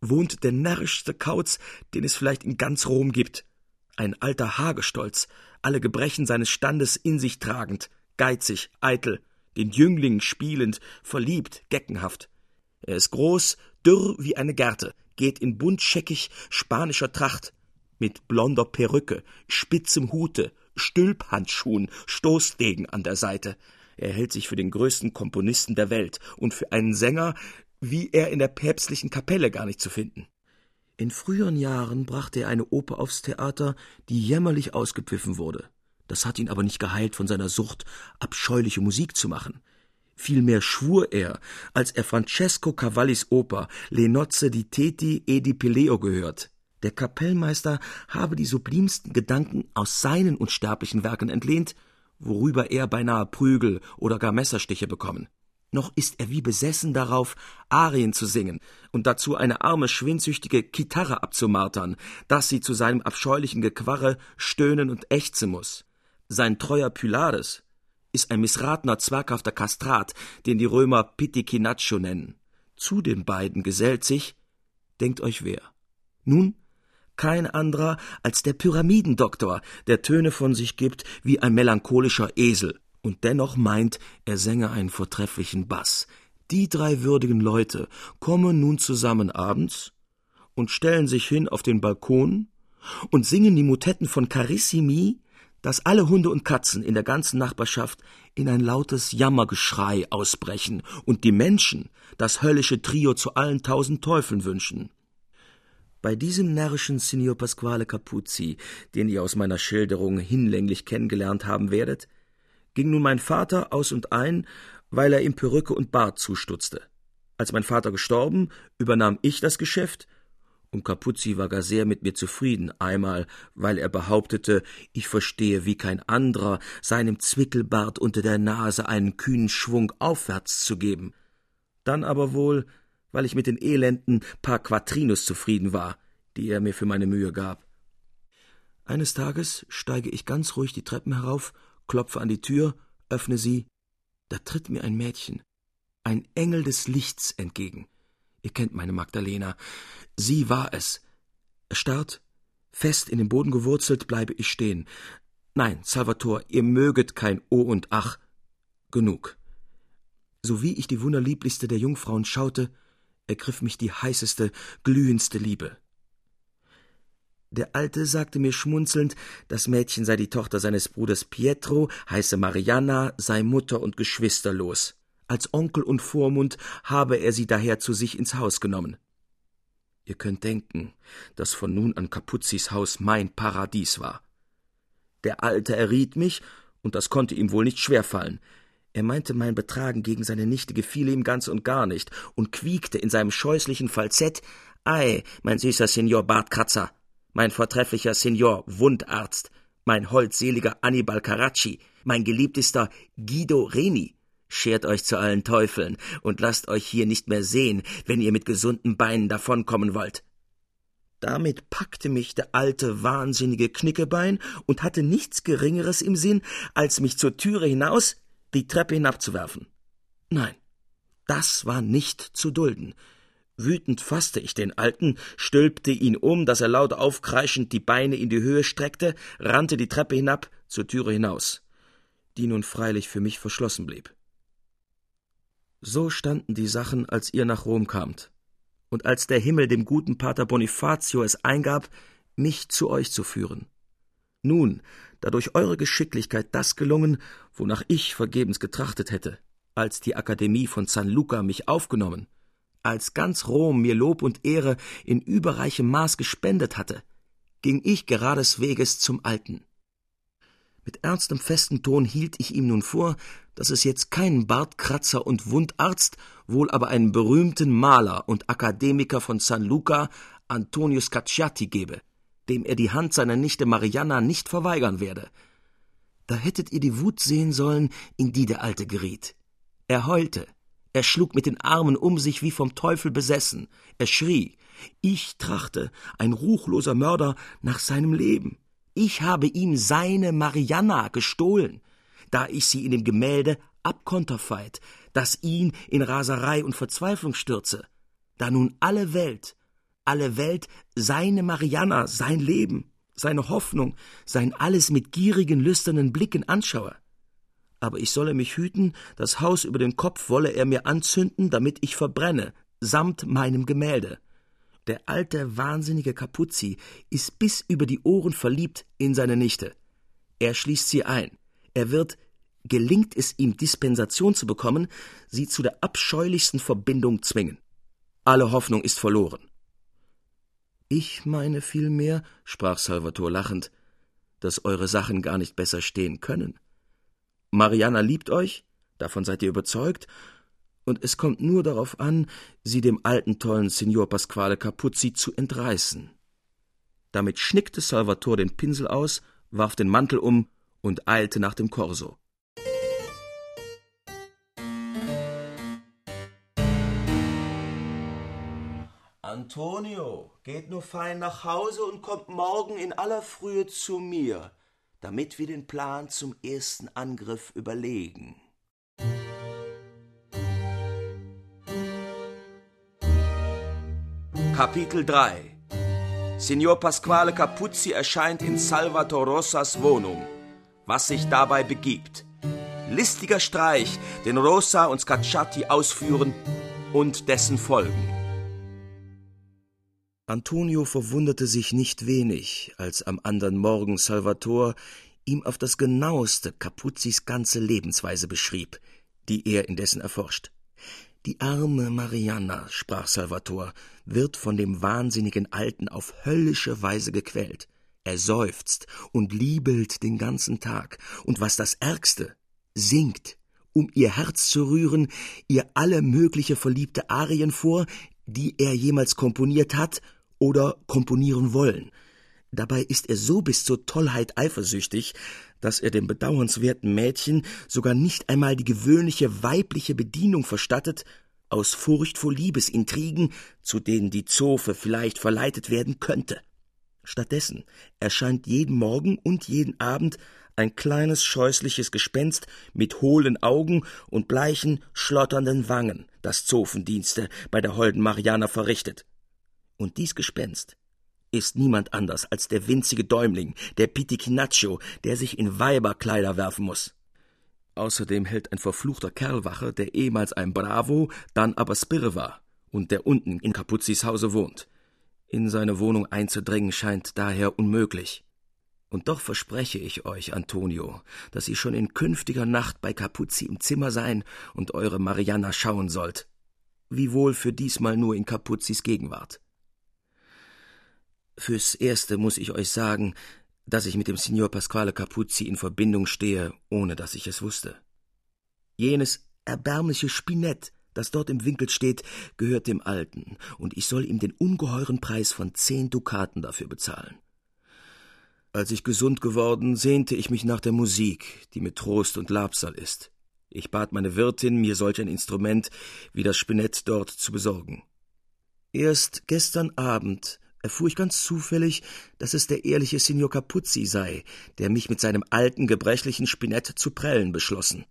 wohnt der närrischste Kauz, den es vielleicht in ganz Rom gibt. Ein alter Hagestolz, alle Gebrechen seines Standes in sich tragend, geizig, eitel, den Jüngling spielend, verliebt, geckenhaft. Er ist groß, dürr wie eine Gerte, geht in buntscheckig spanischer Tracht, mit blonder Perücke, spitzem Hute, Stülphandschuhen, Stoßdegen an der Seite. Er hält sich für den größten Komponisten der Welt und für einen Sänger, wie er in der päpstlichen Kapelle gar nicht zu finden. In früheren Jahren brachte er eine Oper aufs Theater, die jämmerlich ausgepfiffen wurde. Das hat ihn aber nicht geheilt von seiner Sucht, abscheuliche Musik zu machen. Vielmehr schwur er, als er Francesco Cavallis Oper Le nozze di Teti e di Peleo gehört. Der Kapellmeister habe die sublimsten Gedanken aus seinen unsterblichen Werken entlehnt, worüber er beinahe Prügel oder gar Messerstiche bekommen noch ist er wie besessen darauf, Arien zu singen und dazu eine arme, schwindsüchtige Gitarre abzumartern, dass sie zu seinem abscheulichen Gequarre stöhnen und ächzen muss. Sein treuer Pylades ist ein missratener, zwerghafter Kastrat, den die Römer Piticinaccio nennen. Zu den beiden gesellt sich, denkt euch wer? Nun, kein anderer als der Pyramidendoktor, der Töne von sich gibt wie ein melancholischer Esel und dennoch meint, er sänge einen vortrefflichen Bass. Die drei würdigen Leute kommen nun zusammen abends und stellen sich hin auf den Balkon und singen die Motetten von Carissimi, dass alle Hunde und Katzen in der ganzen Nachbarschaft in ein lautes Jammergeschrei ausbrechen und die Menschen das höllische Trio zu allen tausend Teufeln wünschen. Bei diesem närrischen Signor Pasquale Capuzzi, den ihr aus meiner Schilderung hinlänglich kennengelernt haben werdet, ging nun mein Vater aus und ein, weil er ihm Perücke und Bart zustutzte. Als mein Vater gestorben, übernahm ich das Geschäft und Capuzzi war gar sehr mit mir zufrieden, einmal, weil er behauptete, ich verstehe wie kein anderer, seinem Zwickelbart unter der Nase einen kühnen Schwung aufwärts zu geben, dann aber wohl, weil ich mit den elenden paar Quatrinos zufrieden war, die er mir für meine Mühe gab. Eines Tages steige ich ganz ruhig die Treppen herauf, klopfe an die Tür, öffne sie, da tritt mir ein Mädchen, ein Engel des Lichts entgegen. Ihr kennt meine Magdalena. Sie war es. Erstarrt, fest in den Boden gewurzelt, bleibe ich stehen. Nein, Salvator, ihr möget kein O und Ach. Genug. So wie ich die wunderlieblichste der Jungfrauen schaute, ergriff mich die heißeste, glühendste Liebe. Der Alte sagte mir schmunzelnd, das Mädchen sei die Tochter seines Bruders Pietro, heiße Marianna, sei Mutter und geschwisterlos. Als Onkel und Vormund habe er sie daher zu sich ins Haus genommen. Ihr könnt denken, dass von nun an Kapuzzis Haus mein Paradies war. Der Alte erriet mich, und das konnte ihm wohl nicht schwerfallen. Er meinte, mein Betragen gegen seine Nichte gefiele ihm ganz und gar nicht und quiekte in seinem scheußlichen Falsett: Ei, mein süßer Signor Bartkratzer, mein vortrefflicher Signor Wundarzt, mein holdseliger Annibal Caracci, mein geliebtester Guido Reni, Schert euch zu allen Teufeln und lasst euch hier nicht mehr sehen, wenn ihr mit gesunden Beinen davonkommen wollt. Damit packte mich der alte wahnsinnige Knickebein und hatte nichts Geringeres im Sinn, als mich zur Türe hinaus die Treppe hinabzuwerfen. Nein, das war nicht zu dulden. Wütend fasste ich den Alten, stülpte ihn um, dass er laut aufkreischend die Beine in die Höhe streckte, rannte die Treppe hinab zur Türe hinaus, die nun freilich für mich verschlossen blieb. So standen die Sachen, als ihr nach Rom kamt, und als der Himmel dem guten Pater Bonifatio es eingab, mich zu euch zu führen. Nun, da durch eure Geschicklichkeit das gelungen, wonach ich vergebens getrachtet hätte, als die Akademie von San Luca mich aufgenommen, als ganz Rom mir Lob und Ehre in überreichem Maß gespendet hatte, ging ich gerades Weges zum Alten. Mit ernstem festen Ton hielt ich ihm nun vor, dass es jetzt keinen Bartkratzer und Wundarzt, wohl aber einen berühmten Maler und Akademiker von San Luca, Antonio Scacciati, gebe, dem er die Hand seiner Nichte Marianna nicht verweigern werde. Da hättet ihr die Wut sehen sollen, in die der Alte geriet. Er heulte, er schlug mit den Armen um sich wie vom Teufel besessen, er schrie, ich trachte, ein ruchloser Mörder, nach seinem Leben. Ich habe ihm seine Marianna gestohlen, da ich sie in dem Gemälde abkonterfeit, das ihn in Raserei und Verzweiflung stürze, da nun alle Welt, alle Welt seine Marianna, sein Leben, seine Hoffnung, sein alles mit gierigen, lüsternen Blicken anschaue. Aber ich solle mich hüten, das Haus über den Kopf wolle er mir anzünden, damit ich verbrenne, samt meinem Gemälde. Der alte, wahnsinnige Capuzzi ist bis über die Ohren verliebt in seine Nichte. Er schließt sie ein. Er wird, gelingt es ihm, Dispensation zu bekommen, sie zu der abscheulichsten Verbindung zwingen. Alle Hoffnung ist verloren. Ich meine vielmehr, sprach Salvator lachend, dass eure Sachen gar nicht besser stehen können. Mariana liebt euch, davon seid ihr überzeugt, und es kommt nur darauf an, sie dem alten tollen Signor Pasquale Capuzzi zu entreißen. Damit schnickte Salvator den Pinsel aus, warf den Mantel um und eilte nach dem Korso. Antonio, geht nur fein nach Hause und kommt morgen in aller Frühe zu mir, damit wir den Plan zum ersten Angriff überlegen. Kapitel 3 Signor Pasquale Capuzzi erscheint in Salvator Rossas Wohnung. Was sich dabei begibt. Listiger Streich, den Rossa und Scacciati ausführen und dessen Folgen. Antonio verwunderte sich nicht wenig, als am anderen Morgen Salvator ihm auf das genaueste Capuzzis ganze Lebensweise beschrieb, die er indessen erforscht. Die arme Marianna, sprach Salvator, wird von dem wahnsinnigen Alten auf höllische Weise gequält. Er seufzt und liebelt den ganzen Tag, und was das Ärgste, singt, um ihr Herz zu rühren, ihr alle mögliche verliebte Arien vor, die er jemals komponiert hat oder komponieren wollen. Dabei ist er so bis zur Tollheit eifersüchtig, dass er dem bedauernswerten Mädchen sogar nicht einmal die gewöhnliche weibliche Bedienung verstattet, aus Furcht vor Liebesintrigen, zu denen die Zofe vielleicht verleitet werden könnte. Stattdessen erscheint jeden Morgen und jeden Abend ein kleines scheußliches Gespenst mit hohlen Augen und bleichen, schlotternden Wangen, das Zofendienste bei der holden Mariana verrichtet. Und dies Gespenst ist niemand anders als der winzige Däumling, der Piticinaccio, der sich in Weiberkleider werfen muss. Außerdem hält ein verfluchter Kerl Wache, der ehemals ein Bravo, dann aber Spirre war und der unten in Capuzzis Hause wohnt. In seine Wohnung einzudringen scheint daher unmöglich. Und doch verspreche ich euch, Antonio, dass ihr schon in künftiger Nacht bei Capuzzi im Zimmer sein und eure Marianna schauen sollt. Wiewohl für diesmal nur in Capuzzis Gegenwart. Fürs Erste muss ich euch sagen, dass ich mit dem Signor Pasquale Capuzzi in Verbindung stehe, ohne dass ich es wusste. Jenes erbärmliche Spinett, das dort im Winkel steht, gehört dem Alten, und ich soll ihm den ungeheuren Preis von zehn Dukaten dafür bezahlen. Als ich gesund geworden, sehnte ich mich nach der Musik, die mit Trost und Labsal ist. Ich bat meine Wirtin, mir solch ein Instrument wie das Spinett dort zu besorgen. Erst gestern Abend erfuhr ich ganz zufällig, dass es der ehrliche Signor Capuzzi sei, der mich mit seinem alten, gebrechlichen Spinett zu prellen beschlossen.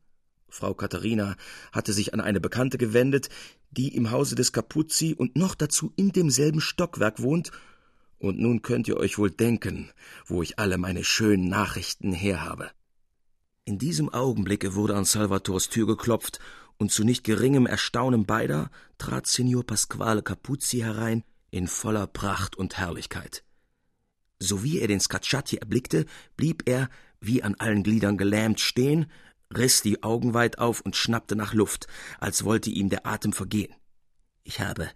Frau Katharina hatte sich an eine Bekannte gewendet, die im Hause des Capuzzi und noch dazu in demselben Stockwerk wohnt, und nun könnt ihr euch wohl denken, wo ich alle meine schönen Nachrichten herhabe. In diesem Augenblicke wurde an Salvators Tür geklopft, und zu nicht geringem Erstaunen beider trat Signor Pasquale Capuzzi herein, in voller Pracht und Herrlichkeit. Sowie er den Scacciati erblickte, blieb er, wie an allen Gliedern gelähmt, stehen, riß die Augen weit auf und schnappte nach Luft, als wollte ihm der Atem vergehen. Ich habe,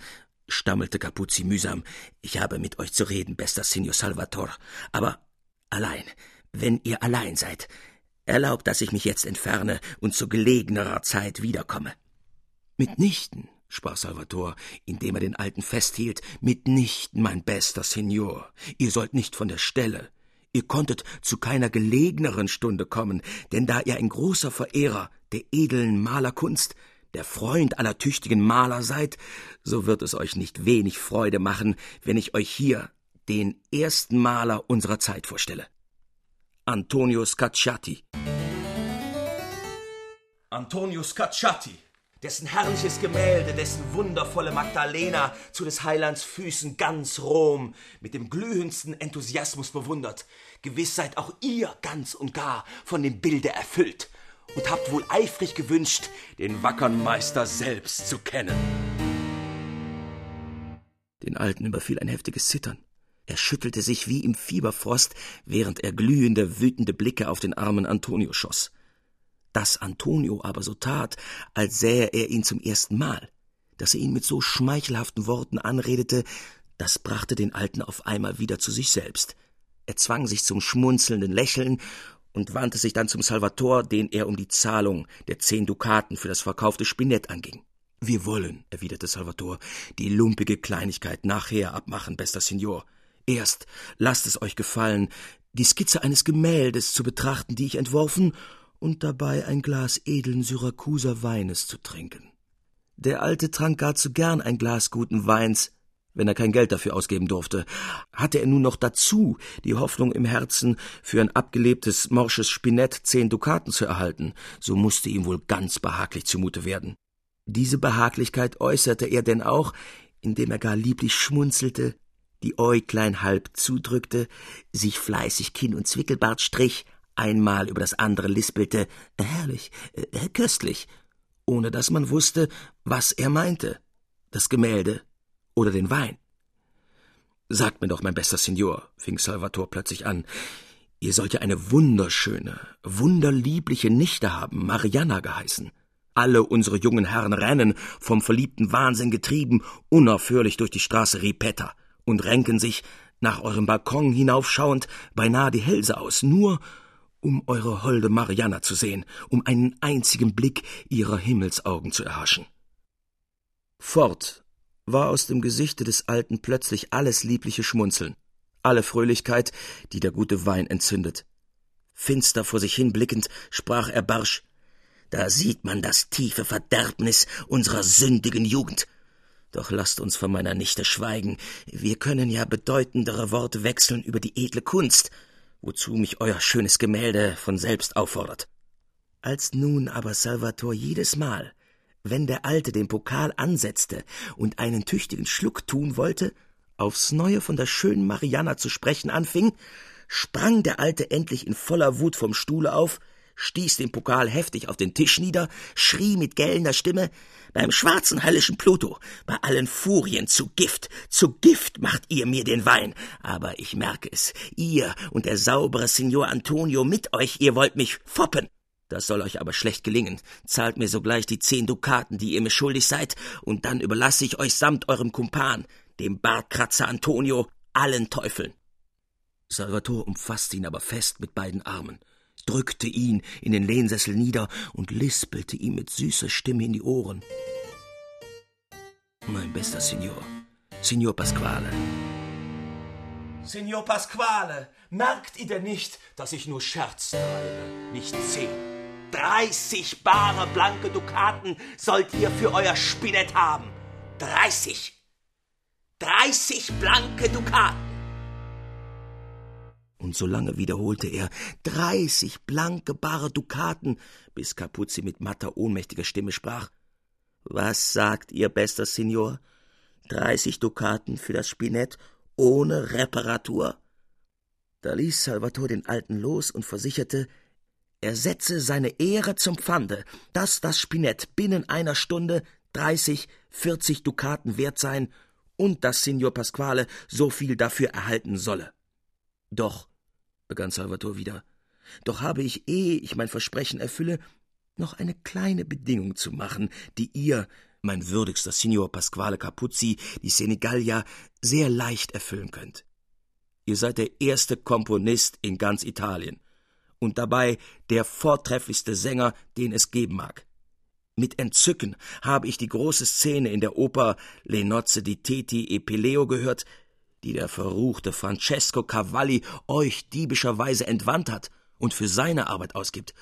stammelte Capuzzi mühsam, ich habe mit euch zu reden, bester Signor Salvator, aber allein, wenn ihr allein seid, erlaubt, dass ich mich jetzt entferne und zu gelegenerer Zeit wiederkomme. Mitnichten, sprach Salvator, indem er den Alten festhielt, mitnichten, mein bester Signor. Ihr sollt nicht von der Stelle. Ihr konntet zu keiner gelegeneren Stunde kommen, denn da ihr ein großer Verehrer der edlen Malerkunst, der Freund aller tüchtigen Maler seid, so wird es euch nicht wenig Freude machen, wenn ich euch hier den ersten Maler unserer Zeit vorstelle. Antonio Scacciati. Antonio Scacciati dessen herrliches Gemälde, dessen wundervolle Magdalena zu des Heilands Füßen ganz Rom mit dem glühendsten Enthusiasmus bewundert. Gewiss seid auch ihr ganz und gar von dem Bilde erfüllt und habt wohl eifrig gewünscht, den wackern Meister selbst zu kennen. Den Alten überfiel ein heftiges Zittern. Er schüttelte sich wie im Fieberfrost, während er glühende, wütende Blicke auf den armen Antonio schoss. Dass Antonio aber so tat, als sähe er ihn zum ersten Mal, dass er ihn mit so schmeichelhaften Worten anredete, das brachte den Alten auf einmal wieder zu sich selbst. Er zwang sich zum schmunzelnden Lächeln und wandte sich dann zum Salvator, den er um die Zahlung der zehn Dukaten für das verkaufte Spinett anging. Wir wollen, erwiderte Salvator, die lumpige Kleinigkeit nachher abmachen, bester Signor. Erst lasst es euch gefallen, die Skizze eines Gemäldes zu betrachten, die ich entworfen, und dabei ein Glas edlen Syrakuser Weines zu trinken. Der Alte trank gar zu gern ein Glas guten Weins, wenn er kein Geld dafür ausgeben durfte. Hatte er nun noch dazu die Hoffnung im Herzen, für ein abgelebtes morsches Spinett zehn Dukaten zu erhalten, so musste ihm wohl ganz behaglich zumute werden. Diese Behaglichkeit äußerte er denn auch, indem er gar lieblich schmunzelte, die Äuglein halb zudrückte, sich fleißig Kinn und Zwickelbart strich, einmal über das andere lispelte, herrlich, äh, köstlich, ohne dass man wusste, was er meinte, das Gemälde oder den Wein. Sagt mir doch, mein bester Signor, fing Salvator plötzlich an, ihr sollt ja eine wunderschöne, wunderliebliche Nichte haben, Mariana geheißen. Alle unsere jungen Herren rennen, vom verliebten Wahnsinn getrieben, unaufhörlich durch die Straße Ripetta und renken sich, nach eurem Balkon hinaufschauend, beinahe die Hälse aus, nur um eure holde Mariana zu sehen, um einen einzigen Blick ihrer Himmelsaugen zu erhaschen. Fort war aus dem Gesichte des Alten plötzlich alles liebliche Schmunzeln, alle Fröhlichkeit, die der gute Wein entzündet. Finster vor sich hin blickend, sprach er barsch Da sieht man das tiefe Verderbnis unserer sündigen Jugend. Doch lasst uns von meiner Nichte schweigen. Wir können ja bedeutendere Worte wechseln über die edle Kunst, wozu mich euer schönes Gemälde von selbst auffordert. Als nun aber Salvator jedes Mal, wenn der Alte den Pokal ansetzte und einen tüchtigen Schluck tun wollte, aufs Neue von der schönen Marianna zu sprechen anfing, sprang der Alte endlich in voller Wut vom Stuhle auf, stieß den Pokal heftig auf den Tisch nieder, schrie mit gellender Stimme Beim schwarzen höllischen Pluto, bei allen Furien zu Gift, zu Gift macht ihr mir den Wein. Aber ich merke es, ihr und der saubere Signor Antonio mit euch, ihr wollt mich foppen. Das soll euch aber schlecht gelingen. Zahlt mir sogleich die zehn Dukaten, die ihr mir schuldig seid, und dann überlasse ich euch samt eurem Kumpan, dem Bartkratzer Antonio, allen Teufeln. Salvator umfasste ihn aber fest mit beiden Armen drückte ihn in den Lehnsessel nieder und lispelte ihm mit süßer Stimme in die Ohren. Mein bester Signor, Signor Pasquale. Signor Pasquale, merkt ihr denn nicht, dass ich nur Scherz treibe, nicht zehn? Dreißig bare blanke Dukaten sollt ihr für euer Spinett haben. Dreißig. Dreißig blanke Dukaten und so lange wiederholte er dreißig blanke bare Dukaten, bis Capuzzi mit matter, ohnmächtiger Stimme sprach Was sagt ihr, bester Signor? Dreißig Dukaten für das Spinett ohne Reparatur? Da ließ Salvator den Alten los und versicherte, er setze seine Ehre zum Pfande, dass das Spinett binnen einer Stunde dreißig, vierzig Dukaten wert sein und dass Signor Pasquale so viel dafür erhalten solle. Doch begann Salvator wieder. Doch habe ich, ehe ich mein Versprechen erfülle, noch eine kleine Bedingung zu machen, die ihr, mein würdigster Signor Pasquale Capuzzi, die Senegalia, sehr leicht erfüllen könnt. Ihr seid der erste Komponist in ganz Italien und dabei der vortrefflichste Sänger, den es geben mag. Mit Entzücken habe ich die große Szene in der Oper Le Nozze di Teti e Peleo gehört, die der verruchte Francesco Cavalli euch diebischerweise entwandt hat und für seine Arbeit ausgibt,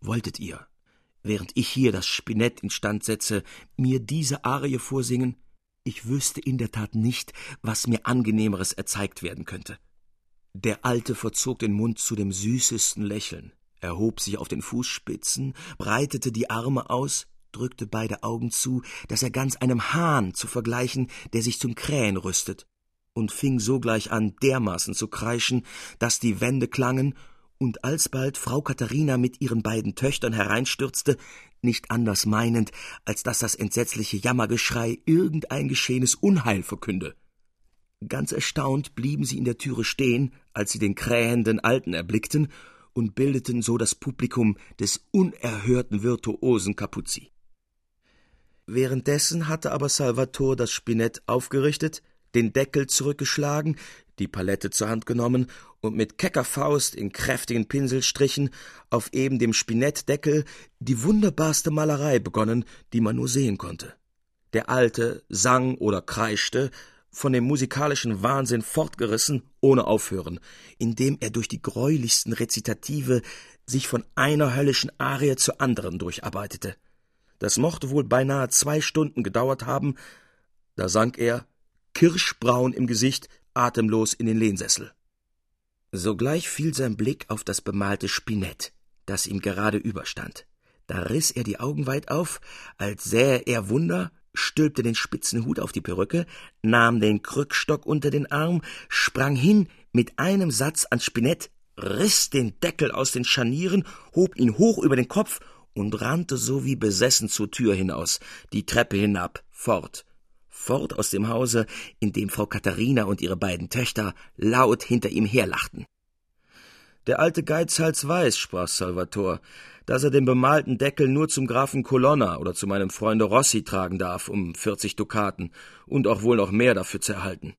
wolltet ihr, während ich hier das Spinett instand setze, mir diese Arie vorsingen? Ich wüsste in der Tat nicht, was mir angenehmeres erzeigt werden könnte. Der Alte verzog den Mund zu dem süßesten Lächeln, erhob sich auf den Fußspitzen, breitete die Arme aus, drückte beide Augen zu, dass er ganz einem Hahn zu vergleichen, der sich zum Krähen rüstet, und fing sogleich an, dermaßen zu kreischen, dass die Wände klangen, und alsbald Frau Katharina mit ihren beiden Töchtern hereinstürzte, nicht anders meinend, als dass das entsetzliche Jammergeschrei irgendein geschehenes Unheil verkünde. Ganz erstaunt blieben sie in der Türe stehen, als sie den krähenden Alten erblickten, und bildeten so das Publikum des unerhörten Virtuosen Capuzzi. Währenddessen hatte aber Salvator das Spinett aufgerichtet, den Deckel zurückgeschlagen, die Palette zur Hand genommen und mit kecker Faust in kräftigen Pinselstrichen auf eben dem Spinettdeckel die wunderbarste Malerei begonnen, die man nur sehen konnte. Der Alte sang oder kreischte, von dem musikalischen Wahnsinn fortgerissen, ohne aufhören, indem er durch die greulichsten Rezitative sich von einer höllischen Arie zur anderen durcharbeitete. Das mochte wohl beinahe zwei Stunden gedauert haben, da sank er, kirschbraun im Gesicht, atemlos in den Lehnsessel. Sogleich fiel sein Blick auf das bemalte Spinett, das ihm gerade überstand. Da riß er die Augen weit auf, als sähe er Wunder, stülpte den spitzen Hut auf die Perücke, nahm den Krückstock unter den Arm, sprang hin, mit einem Satz ans Spinett, riss den Deckel aus den Scharnieren, hob ihn hoch über den Kopf und rannte so wie besessen zur Tür hinaus, die Treppe hinab, fort, fort aus dem Hause, in dem Frau Katharina und ihre beiden Töchter laut hinter ihm herlachten. Der alte Geizhals weiß, sprach Salvator, dass er den bemalten Deckel nur zum Grafen Colonna oder zu meinem Freunde Rossi tragen darf, um vierzig Dukaten und auch wohl noch mehr dafür zu erhalten.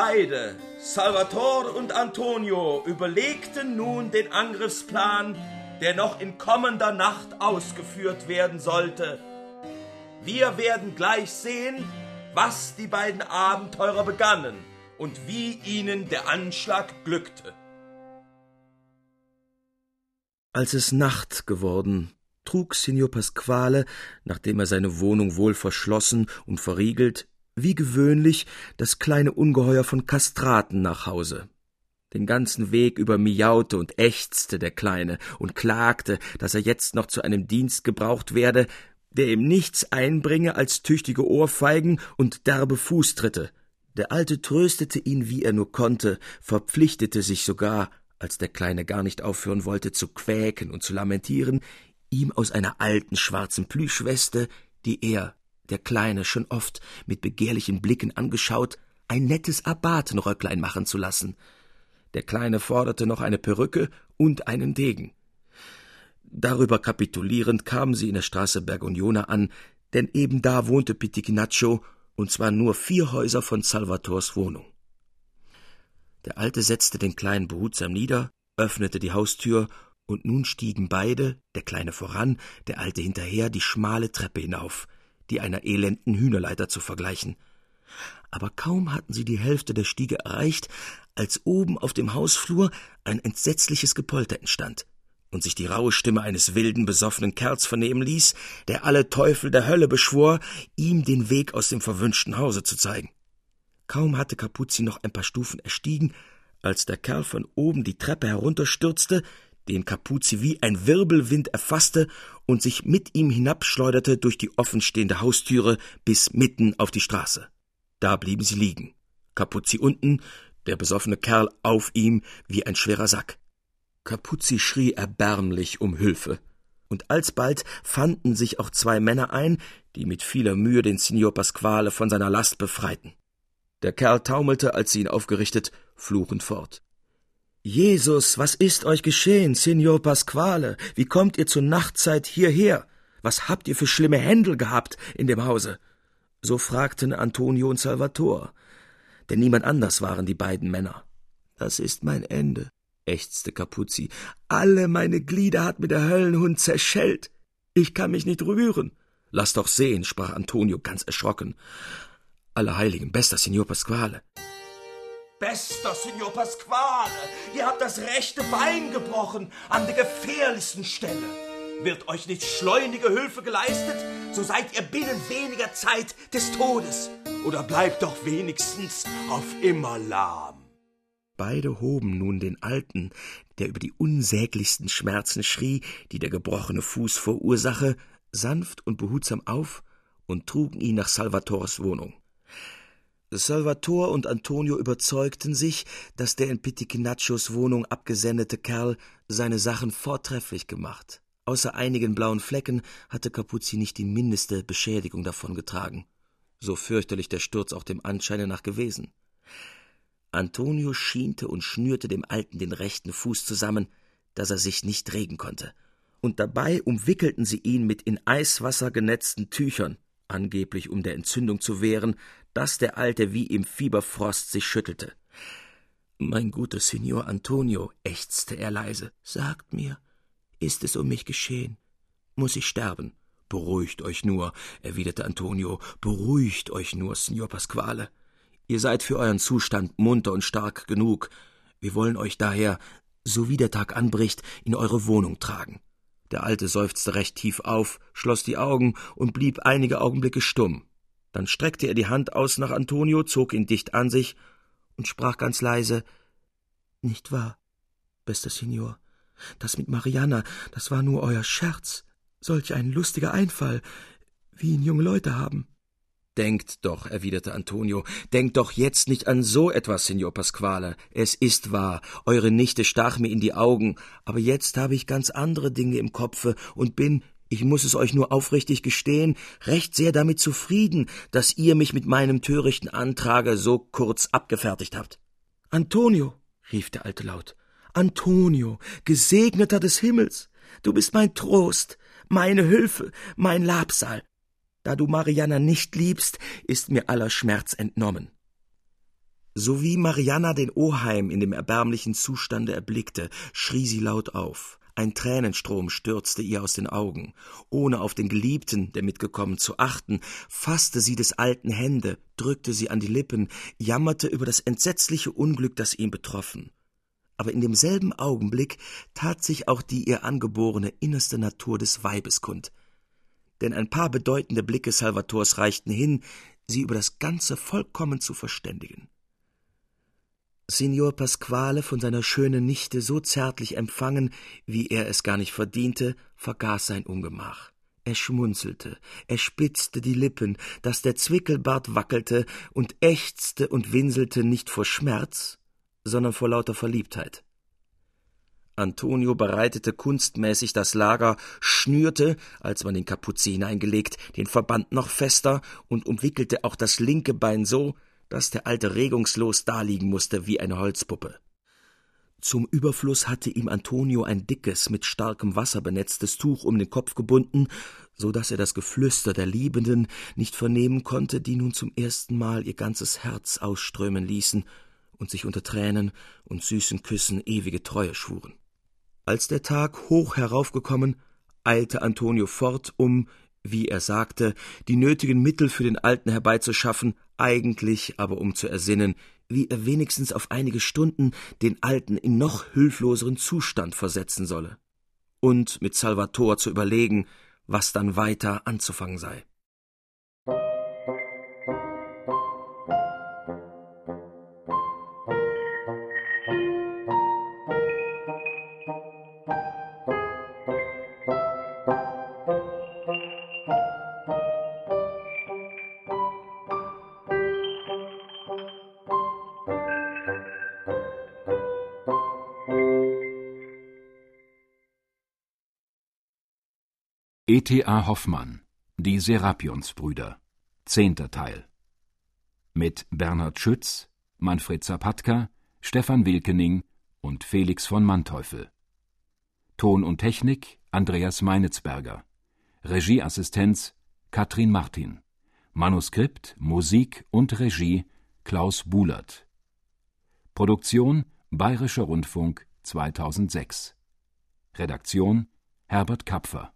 Beide, Salvator und Antonio, überlegten nun den Angriffsplan, der noch in kommender Nacht ausgeführt werden sollte. Wir werden gleich sehen, was die beiden Abenteurer begannen und wie ihnen der Anschlag glückte. Als es Nacht geworden, trug Signor Pasquale, nachdem er seine Wohnung wohl verschlossen und verriegelt, wie gewöhnlich das kleine Ungeheuer von Kastraten nach Hause. Den ganzen Weg über miaute und ächzte der Kleine und klagte, dass er jetzt noch zu einem Dienst gebraucht werde, der ihm nichts einbringe als tüchtige Ohrfeigen und derbe Fußtritte. Der Alte tröstete ihn, wie er nur konnte, verpflichtete sich sogar, als der Kleine gar nicht aufhören wollte zu quäken und zu lamentieren, ihm aus einer alten schwarzen Plüschweste, die er der Kleine schon oft mit begehrlichen Blicken angeschaut, ein nettes Abatenröcklein machen zu lassen. Der Kleine forderte noch eine Perücke und einen Degen. Darüber kapitulierend kamen sie in der Straße Bergognona an, denn eben da wohnte Pitichinaccio, und zwar nur vier Häuser von Salvators Wohnung. Der Alte setzte den Kleinen behutsam nieder, öffnete die Haustür, und nun stiegen beide, der Kleine voran, der Alte hinterher, die schmale Treppe hinauf die einer elenden Hühnerleiter zu vergleichen. Aber kaum hatten sie die Hälfte der Stiege erreicht, als oben auf dem Hausflur ein entsetzliches Gepolter entstand und sich die raue Stimme eines wilden, besoffenen Kerls vernehmen ließ, der alle Teufel der Hölle beschwor, ihm den Weg aus dem verwünschten Hause zu zeigen. Kaum hatte Capuzzi noch ein paar Stufen erstiegen, als der Kerl von oben die Treppe herunterstürzte, den Capuzzi wie ein Wirbelwind erfasste und sich mit ihm hinabschleuderte durch die offenstehende Haustüre bis mitten auf die Straße. Da blieben sie liegen. Capuzzi unten, der besoffene Kerl auf ihm wie ein schwerer Sack. Capuzzi schrie erbärmlich um Hilfe. Und alsbald fanden sich auch zwei Männer ein, die mit vieler Mühe den Signor Pasquale von seiner Last befreiten. Der Kerl taumelte, als sie ihn aufgerichtet, fluchend fort. Jesus, was ist euch geschehen, Signor Pasquale? Wie kommt ihr zur Nachtzeit hierher? Was habt ihr für schlimme Händel gehabt in dem Hause? So fragten Antonio und Salvator, denn niemand anders waren die beiden Männer. Das ist mein Ende, ächzte Capuzzi. Alle meine Glieder hat mir der Höllenhund zerschellt. Ich kann mich nicht rühren. Lass doch sehen, sprach Antonio ganz erschrocken. Allerheiligen, bester Signor Pasquale. Bester Signor Pasquale, ihr habt das rechte Bein gebrochen, an der gefährlichsten Stelle. Wird euch nicht schleunige Hilfe geleistet, so seid ihr binnen weniger Zeit des Todes. Oder bleibt doch wenigstens auf immer lahm. Beide hoben nun den Alten, der über die unsäglichsten Schmerzen schrie, die der gebrochene Fuß verursache, sanft und behutsam auf und trugen ihn nach Salvators Wohnung. Salvator und Antonio überzeugten sich, dass der in Pitichinaccios Wohnung abgesendete Kerl seine Sachen vortrefflich gemacht. Außer einigen blauen Flecken hatte Capuzzi nicht die mindeste Beschädigung davongetragen. So fürchterlich der Sturz auch dem Anscheine nach gewesen. Antonio schiente und schnürte dem Alten den rechten Fuß zusammen, dass er sich nicht regen konnte. Und dabei umwickelten sie ihn mit in Eiswasser genetzten Tüchern, angeblich um der Entzündung zu wehren, dass der Alte wie im Fieberfrost sich schüttelte. Mein guter Signor Antonio, ächzte er leise, sagt mir, ist es um mich geschehen? Muss ich sterben? Beruhigt euch nur, erwiderte Antonio, beruhigt euch nur, Signor Pasquale. Ihr seid für euren Zustand munter und stark genug. Wir wollen euch daher, so wie der Tag anbricht, in eure Wohnung tragen. Der Alte seufzte recht tief auf, schloss die Augen und blieb einige Augenblicke stumm. Dann streckte er die Hand aus nach Antonio, zog ihn dicht an sich und sprach ganz leise Nicht wahr, bester Signor, das mit Mariana, das war nur euer Scherz, solch ein lustiger Einfall, wie ihn junge Leute haben. Denkt doch, erwiderte Antonio, denkt doch jetzt nicht an so etwas, Signor Pasquale. Es ist wahr, eure Nichte stach mir in die Augen, aber jetzt habe ich ganz andere Dinge im Kopfe und bin, ich muss es euch nur aufrichtig gestehen, recht sehr damit zufrieden, dass ihr mich mit meinem törichten Antrage so kurz abgefertigt habt. Antonio, rief der Alte laut, Antonio, Gesegneter des Himmels, du bist mein Trost, meine Hülfe, mein Labsal. Da du Mariana nicht liebst, ist mir aller Schmerz entnommen. So wie Mariana den Oheim in dem erbärmlichen Zustande erblickte, schrie sie laut auf. Ein Tränenstrom stürzte ihr aus den Augen. Ohne auf den Geliebten, der mitgekommen, zu achten, fasste sie des Alten Hände, drückte sie an die Lippen, jammerte über das entsetzliche Unglück, das ihn betroffen. Aber in demselben Augenblick tat sich auch die ihr angeborene innerste Natur des Weibes kund denn ein paar bedeutende Blicke Salvators reichten hin, sie über das Ganze vollkommen zu verständigen. Signor Pasquale, von seiner schönen Nichte so zärtlich empfangen, wie er es gar nicht verdiente, vergaß sein Ungemach. Er schmunzelte, er spitzte die Lippen, dass der Zwickelbart wackelte und ächzte und winselte nicht vor Schmerz, sondern vor lauter Verliebtheit. Antonio bereitete kunstmäßig das Lager, schnürte, als man den Kapuze hineingelegt, den Verband noch fester und umwickelte auch das linke Bein so, dass der Alte regungslos daliegen musste wie eine Holzpuppe. Zum Überfluss hatte ihm Antonio ein dickes, mit starkem Wasser benetztes Tuch um den Kopf gebunden, so dass er das Geflüster der Liebenden nicht vernehmen konnte, die nun zum ersten Mal ihr ganzes Herz ausströmen ließen und sich unter Tränen und süßen Küssen ewige Treue schwuren. Als der Tag hoch heraufgekommen, eilte Antonio fort, um, wie er sagte, die nötigen Mittel für den Alten herbeizuschaffen, eigentlich aber um zu ersinnen, wie er wenigstens auf einige Stunden den Alten in noch hülfloseren Zustand versetzen solle, und mit Salvator zu überlegen, was dann weiter anzufangen sei. E.T.A. Hoffmann Die Serapionsbrüder Zehnter Teil. Mit Bernhard Schütz, Manfred Zapatka, Stefan Wilkening und Felix von Manteuffel. Ton und Technik Andreas Meinitzberger Regieassistenz Katrin Martin. Manuskript, Musik und Regie Klaus Bulert Produktion Bayerischer Rundfunk 2006 Redaktion Herbert Kapfer